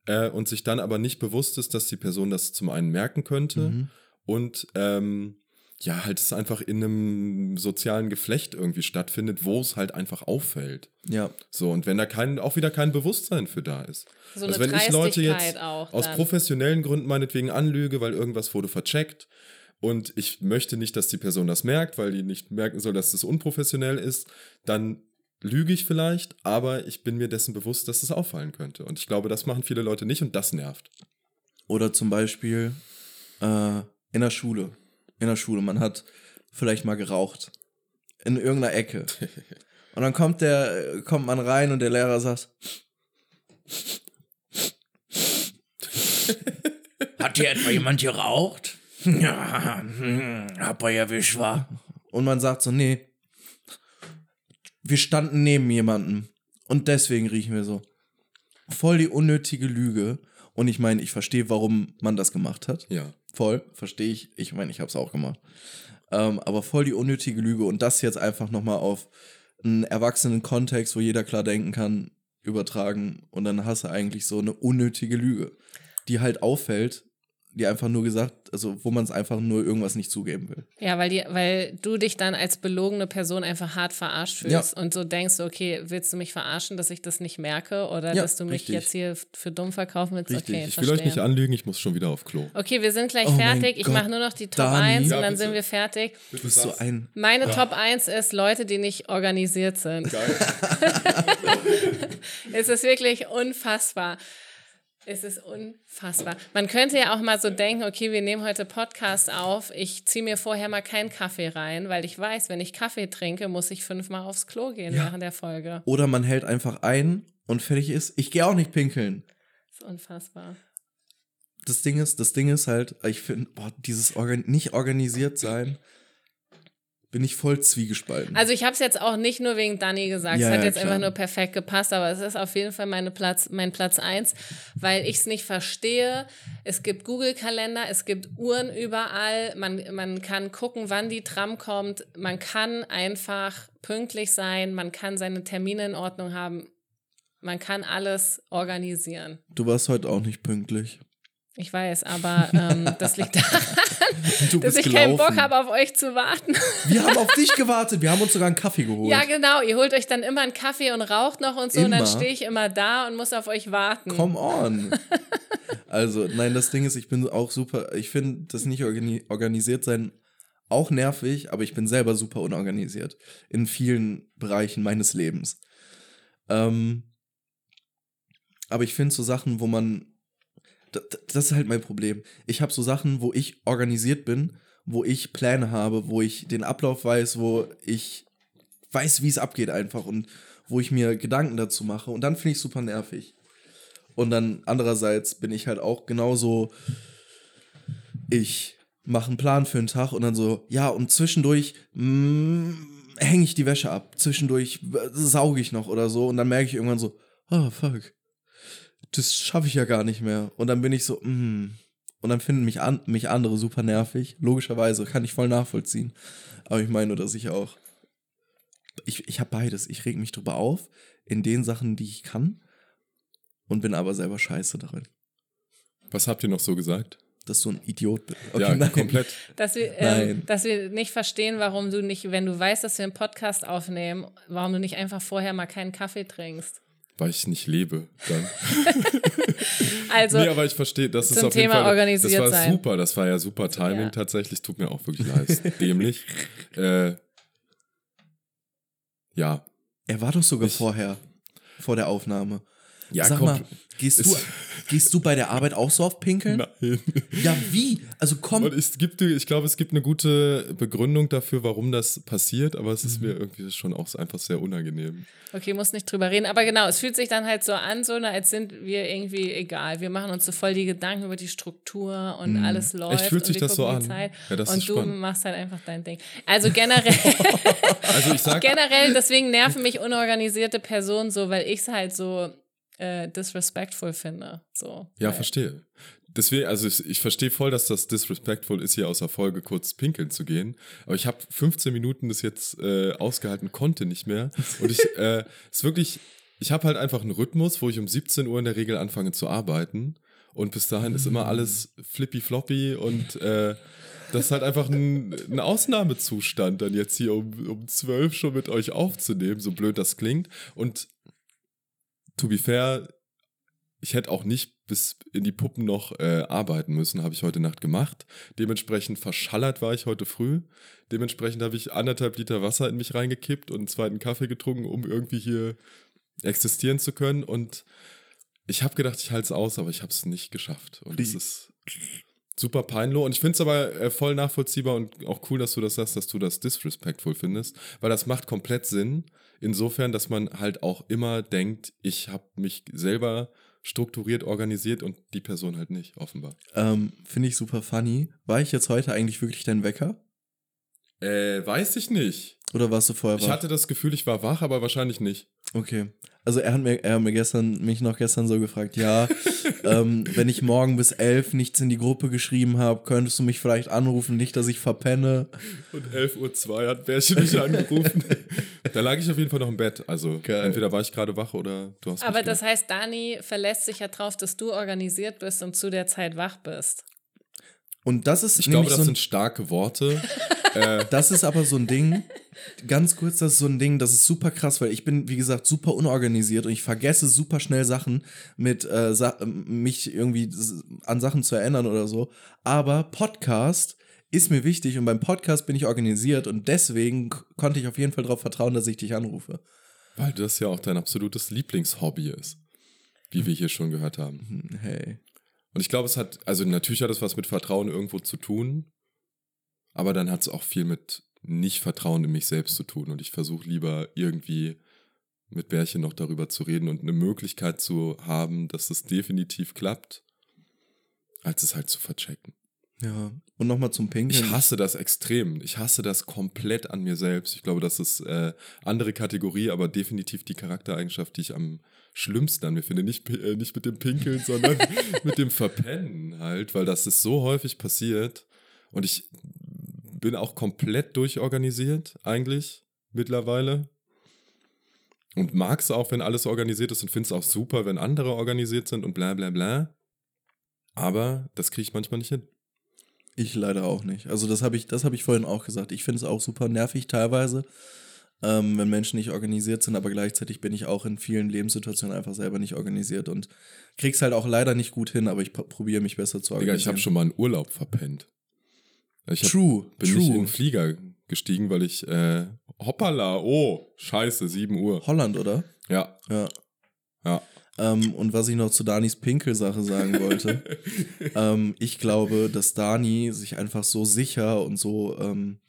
S1: äh, und sich dann aber nicht bewusst ist, dass die Person das zum einen merken könnte
S3: Mhm.
S1: und ähm, ja, halt es einfach in einem sozialen Geflecht irgendwie stattfindet, wo es halt einfach auffällt.
S3: Ja,
S1: So, und wenn da kein, auch wieder kein Bewusstsein für da ist.
S2: so eine
S1: also wenn ich Leute jetzt
S2: auch
S1: aus professionellen Gründen meinetwegen anlüge, weil irgendwas wurde vercheckt und ich möchte nicht, dass die Person das merkt, weil die nicht merken soll, dass es unprofessionell ist, dann lüge ich vielleicht, aber ich bin mir dessen bewusst, dass es auffallen könnte. Und ich glaube, das machen viele Leute nicht und das nervt.
S3: Oder zum Beispiel äh, in der Schule. In der Schule, man hat vielleicht mal geraucht. In irgendeiner Ecke. Und dann kommt der, kommt man rein und der Lehrer sagt,
S6: Hat hier etwa jemand geraucht? Ja, hm, hab er erwischt, war.
S3: und man sagt so, nee, wir standen neben jemandem und deswegen riechen wir so. Voll die unnötige Lüge. Und ich meine, ich verstehe, warum man das gemacht hat.
S1: Ja.
S3: Voll, verstehe ich. Ich meine, ich habe es auch gemacht. Ähm, aber voll die unnötige Lüge und das jetzt einfach nochmal auf einen erwachsenen Kontext, wo jeder klar denken kann, übertragen und dann hast du eigentlich so eine unnötige Lüge, die halt auffällt, die einfach nur gesagt, also wo man es einfach nur irgendwas nicht zugeben will.
S2: Ja, weil, die, weil du dich dann als belogene Person einfach hart verarscht fühlst und so denkst, okay, willst du mich verarschen, dass ich das nicht merke oder
S3: Ja,
S2: dass du mich
S3: richtig.
S2: jetzt hier für dumm verkaufen willst?
S3: Richtig.
S2: Okay,
S1: Ich will euch nicht anlügen, ich muss schon wieder auf Klo.
S2: Okay, wir sind gleich
S3: Oh
S2: fertig. Ich mache nur noch die Top
S3: Dani.
S2: 1
S1: Ja,
S2: und dann
S1: bitte.
S2: sind wir fertig.
S3: Du bist so ein
S2: Meine Top 1 ist Leute, die nicht organisiert sind. es ist wirklich unfassbar. Es ist unfassbar. Man könnte ja auch mal so denken, okay, wir nehmen heute Podcast auf. Ich ziehe mir vorher mal keinen Kaffee rein, weil ich weiß, wenn ich Kaffee trinke, muss ich fünfmal aufs Klo gehen während der Folge.
S3: Oder man hält einfach ein und fertig ist. Ich gehe auch nicht pinkeln.
S2: Das ist unfassbar.
S3: Das Ding ist, das Ding ist halt, ich finde, boah, dieses Organ nicht organisiert sein, bin ich voll zwiegespalten.
S2: Also ich habe es jetzt auch nicht nur wegen Dani gesagt,
S3: Ja,
S2: es hat
S3: ja,
S2: jetzt
S3: klar.
S2: einfach nur perfekt gepasst, aber es ist auf jeden Fall meine Platz, mein Platz 1, weil ich es nicht verstehe. Es gibt Google-Kalender, es gibt Uhren überall, man, man kann gucken, wann die Tram kommt, man kann einfach pünktlich sein, man kann seine Termine in Ordnung haben, man kann alles organisieren.
S3: du warst heute auch nicht pünktlich.
S2: Ich weiß, aber ähm, das liegt daran, dass ich keinen Bock
S3: gelaufen.
S2: habe, auf euch zu warten.
S3: Wir haben auf dich gewartet. Wir haben uns sogar einen Kaffee geholt.
S2: Ja, genau. Ihr holt euch dann immer einen Kaffee und raucht noch und so. Und dann
S3: Immer.
S2: stehe ich immer da und muss auf euch warten.
S3: Come on. Also, nein, das Ding ist, ich bin auch super, ich finde das nicht organi organisiert sein auch nervig, aber ich bin selber super unorganisiert in vielen Bereichen meines Lebens. Ähm, aber ich finde so Sachen, wo man, das, ist halt mein Problem. Ich habe so Sachen, wo ich organisiert bin, wo ich Pläne habe, wo ich den Ablauf weiß, wo ich weiß, wie es abgeht einfach und wo ich mir Gedanken dazu mache und dann finde ich super nervig. Und dann andererseits bin ich halt auch genauso, ich mache einen Plan für einen Tag und dann so, ja, und zwischendurch hänge ich die Wäsche ab. Zwischendurch äh, sauge ich noch oder so und dann merke ich irgendwann so, oh fuck, das schaffe ich ja gar nicht mehr. Und dann bin ich so, mm. Und dann finden mich, an, mich andere super nervig. Logischerweise kann ich voll nachvollziehen. Aber ich meine nur, dass ich auch. Ich, ich habe beides. Ich reg mich drüber auf in den Sachen, die ich kann. Und bin aber selber scheiße darin.
S1: Was habt ihr noch so gesagt?
S3: Dass du ein Idiot bist.
S1: ja,
S3: nein.
S1: komplett.
S2: Dass wir,
S3: Nein.
S2: dass wir nicht verstehen, warum du nicht, wenn du weißt, dass wir einen Podcast aufnehmen, warum du nicht einfach vorher mal keinen Kaffee trinkst.
S1: Weil ich nicht lebe. Dann.
S2: Also,
S1: nee, aber ich verstehe, das ist auf jeden
S2: Thema
S1: Fall.
S2: organisiert
S1: das war
S2: sein.
S1: super, das war ja super Timing
S2: Ja.
S1: tatsächlich. Tut mir auch wirklich leid. Dämlich. Äh, ja,
S3: Er war doch sogar
S1: Ich-
S3: vorher. Vor der Aufnahme.
S1: Ja,
S3: Sag
S1: komm.
S3: mal, gehst du, gehst du bei der Arbeit auch so oft pinkeln?
S1: Nein.
S3: Ja, wie? Also komm.
S1: Und es gibt, ich glaube, es gibt eine gute Begründung dafür, warum das passiert, aber es
S3: Mhm.
S1: ist mir irgendwie schon auch einfach sehr unangenehm.
S2: Okay, muss nicht drüber reden. Aber genau, es fühlt sich dann halt so an, so, ne, als sind wir irgendwie egal. Wir machen uns so voll die Gedanken über die Struktur und alles läuft.
S1: Echt, fühlt sich das so an?
S2: Zeit.
S1: Ja, das
S2: und du
S1: spannend.
S2: machst halt einfach dein Ding. Also generell,
S1: Also ich sag,
S2: generell, deswegen nerven mich unorganisierte Personen so, weil ich es halt so äh, disrespectful finde. So.
S1: ja,
S2: Weil-
S1: verstehe. Deswegen, also ich, ich verstehe voll, dass das disrespectful ist, hier aus der Folge kurz pinkeln zu gehen. Aber ich habe 15 Minuten das jetzt äh, ausgehalten, konnte nicht mehr. Und ich, äh, ist wirklich, ich habe halt einfach einen Rhythmus, wo ich um 17 Uhr in der Regel anfange zu arbeiten. Und bis dahin ist immer alles flippy floppy und äh, das ist halt einfach ein, ein Ausnahmezustand, dann jetzt hier um, um 12 schon mit euch aufzunehmen, so blöd das klingt. Und to be fair, ich hätte auch nicht bis in die Puppen noch äh, arbeiten müssen, habe ich heute Nacht gemacht. Dementsprechend verschallert war ich heute früh. Dementsprechend habe ich anderthalb Liter Wasser in mich reingekippt und einen zweiten Kaffee getrunken, um irgendwie hier existieren zu können. Und ich habe gedacht, ich halte es aus, aber ich habe es nicht geschafft. Und es ist super peinlich. Und ich finde es aber äh, voll nachvollziehbar und auch cool, dass du das sagst, dass du das disrespectful findest, weil das macht komplett Sinn. Insofern, dass man halt auch immer denkt, ich habe mich selber strukturiert organisiert und die Person halt nicht, offenbar.
S3: Ähm, Finde ich super funny. War ich jetzt heute eigentlich wirklich dein Wecker?
S1: Äh, weiß ich nicht.
S3: Oder warst du vorher
S1: Ich
S3: wach?
S1: hatte das Gefühl, ich war wach, aber wahrscheinlich nicht.
S3: Okay. Also er hat mir, er hat mir gestern, mich noch gestern so gefragt, ja, ähm, wenn ich morgen bis elf nichts in die Gruppe geschrieben habe, könntest du mich vielleicht anrufen, nicht, dass ich verpenne.
S1: Und 11.02 Uhr hat Bärchen mich angerufen. da lag ich auf jeden Fall noch im Bett. Also
S3: Geil.
S1: entweder war ich gerade wach oder du hast
S2: Aber
S1: mich
S2: das heißt, Dani verlässt sich ja drauf, dass du organisiert bist und zu der Zeit wach bist.
S3: Und das ist
S1: Ich glaube, das
S3: so ein,
S1: sind starke Worte.
S3: das ist aber so ein Ding, ganz kurz, das ist so ein Ding, das ist super krass, weil ich bin, wie gesagt, super unorganisiert und ich vergesse super schnell Sachen mit, äh, Sa mich irgendwie an Sachen zu erinnern oder so. Aber Podcast ist mir wichtig und beim Podcast bin ich organisiert und deswegen konnte ich auf jeden Fall darauf vertrauen, dass ich dich anrufe.
S1: Weil das ja auch dein absolutes Lieblingshobby ist. Wie wir hier schon gehört haben.
S3: Hm, Hey.
S1: Und ich glaube, es hat, also natürlich hat es was mit Vertrauen irgendwo zu tun, aber dann hat es auch viel mit Nicht-Vertrauen in mich selbst zu tun. Und ich versuche lieber irgendwie mit Bärchen noch darüber zu reden und eine Möglichkeit zu haben, dass es definitiv klappt, als es halt zu verchecken.
S3: Ja. Und nochmal zum Pinkeln.
S1: Ich hasse das extrem. Ich hasse das komplett an mir selbst. Ich glaube, das ist äh, andere Kategorie, aber definitiv die Charaktereigenschaft, die ich am schlimmsten an mir finde. Nicht, äh, nicht mit dem Pinkeln, sondern mit dem Verpennen halt, weil das ist so häufig passiert. Und ich bin auch komplett durchorganisiert, eigentlich, mittlerweile. Und mag es auch, wenn alles organisiert ist und finde es auch super, wenn andere organisiert sind und bla bla bla. Aber das kriege ich manchmal nicht hin.
S3: Ich leider auch nicht. Also das habe ich, das habe ich vorhin auch gesagt. Ich finde es auch super nervig teilweise, ähm, wenn Menschen nicht organisiert sind, aber gleichzeitig bin ich auch in vielen Lebenssituationen einfach selber nicht organisiert und krieg's halt auch leider nicht gut hin, aber ich pr- probiere mich besser zu
S1: Digga,
S3: organisieren.
S1: ich habe schon mal einen Urlaub verpennt. Ich hab,
S3: True,
S1: bin nicht in den
S3: true.
S1: Flieger gestiegen, weil ich, äh, hoppala, oh, scheiße, 7 Uhr.
S3: Holland, oder?
S1: Ja,
S3: Ja.
S1: ja.
S3: Ähm, und was ich noch zu Danis Pinkel-Sache sagen wollte, ähm, ich glaube, dass Dani sich einfach so sicher und so ähm,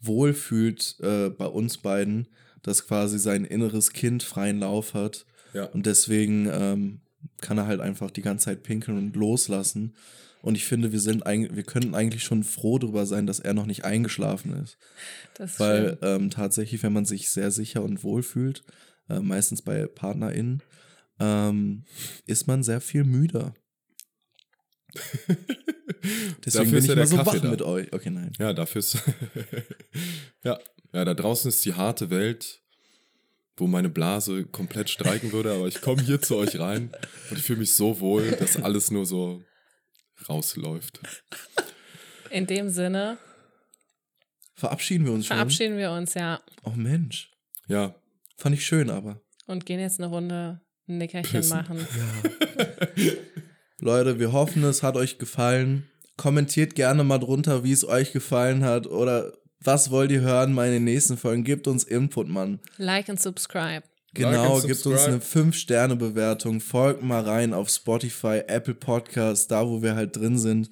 S3: wohl fühlt äh, bei uns beiden, dass quasi sein inneres Kind freien Lauf hat.
S1: Ja.
S3: Und deswegen ähm, kann er halt einfach die ganze Zeit pinkeln und loslassen. Und ich finde, wir sind eigentlich, wir können eigentlich schon froh darüber sein, dass er noch nicht eingeschlafen ist.
S2: Das ist
S3: Weil ähm, tatsächlich, wenn man sich sehr sicher und wohl fühlt, äh, meistens bei PartnerInnen, ähm, ist man sehr viel müder. Deswegen
S1: Dafür
S3: bin
S1: ist
S3: ich
S1: ja
S3: mal
S1: der
S3: so
S1: Kaffee
S3: wach
S1: da.
S3: mit euch. Okay, nein.
S1: Ja, dafür ist. ja. ja, da draußen ist die harte Welt, wo meine Blase komplett streiken würde, aber ich komme hier zu euch rein und ich fühle mich so wohl, dass alles nur so rausläuft.
S2: In dem Sinne
S3: Verabschieden wir uns schon.
S2: verabschieden wir uns ja
S3: Oh Mensch.
S1: Ja,
S3: Fand ich schön, aber.
S2: und gehen jetzt eine Runde ein Nickerchen
S1: Pissen.
S2: machen.
S3: Leute, wir hoffen, es hat euch gefallen. Kommentiert gerne mal drunter, wie es euch gefallen hat oder was wollt ihr hören mal in den nächsten Folgen. Gebt uns Input, Mann.
S2: Like und subscribe.
S3: Genau,
S1: and
S3: gibt uns eine 5-Sterne-Bewertung, folgt mal rein auf Spotify, Apple Podcasts, da wo wir halt drin sind.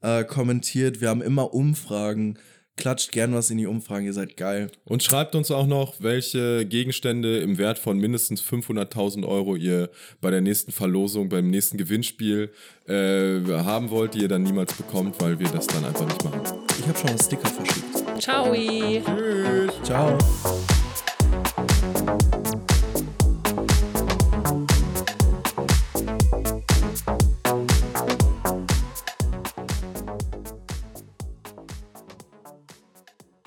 S3: Äh, kommentiert, wir haben immer Umfragen. Klatscht gern was in die Umfragen, ihr seid geil.
S1: Und schreibt uns auch noch, welche Gegenstände im Wert von mindestens 500.000 Euro ihr bei der nächsten Verlosung, beim nächsten Gewinnspiel äh, haben wollt, die ihr dann niemals bekommt, weil wir das dann einfach nicht machen.
S3: Ich habe schon einen Sticker verschickt.
S2: Ciao.
S3: Ciao.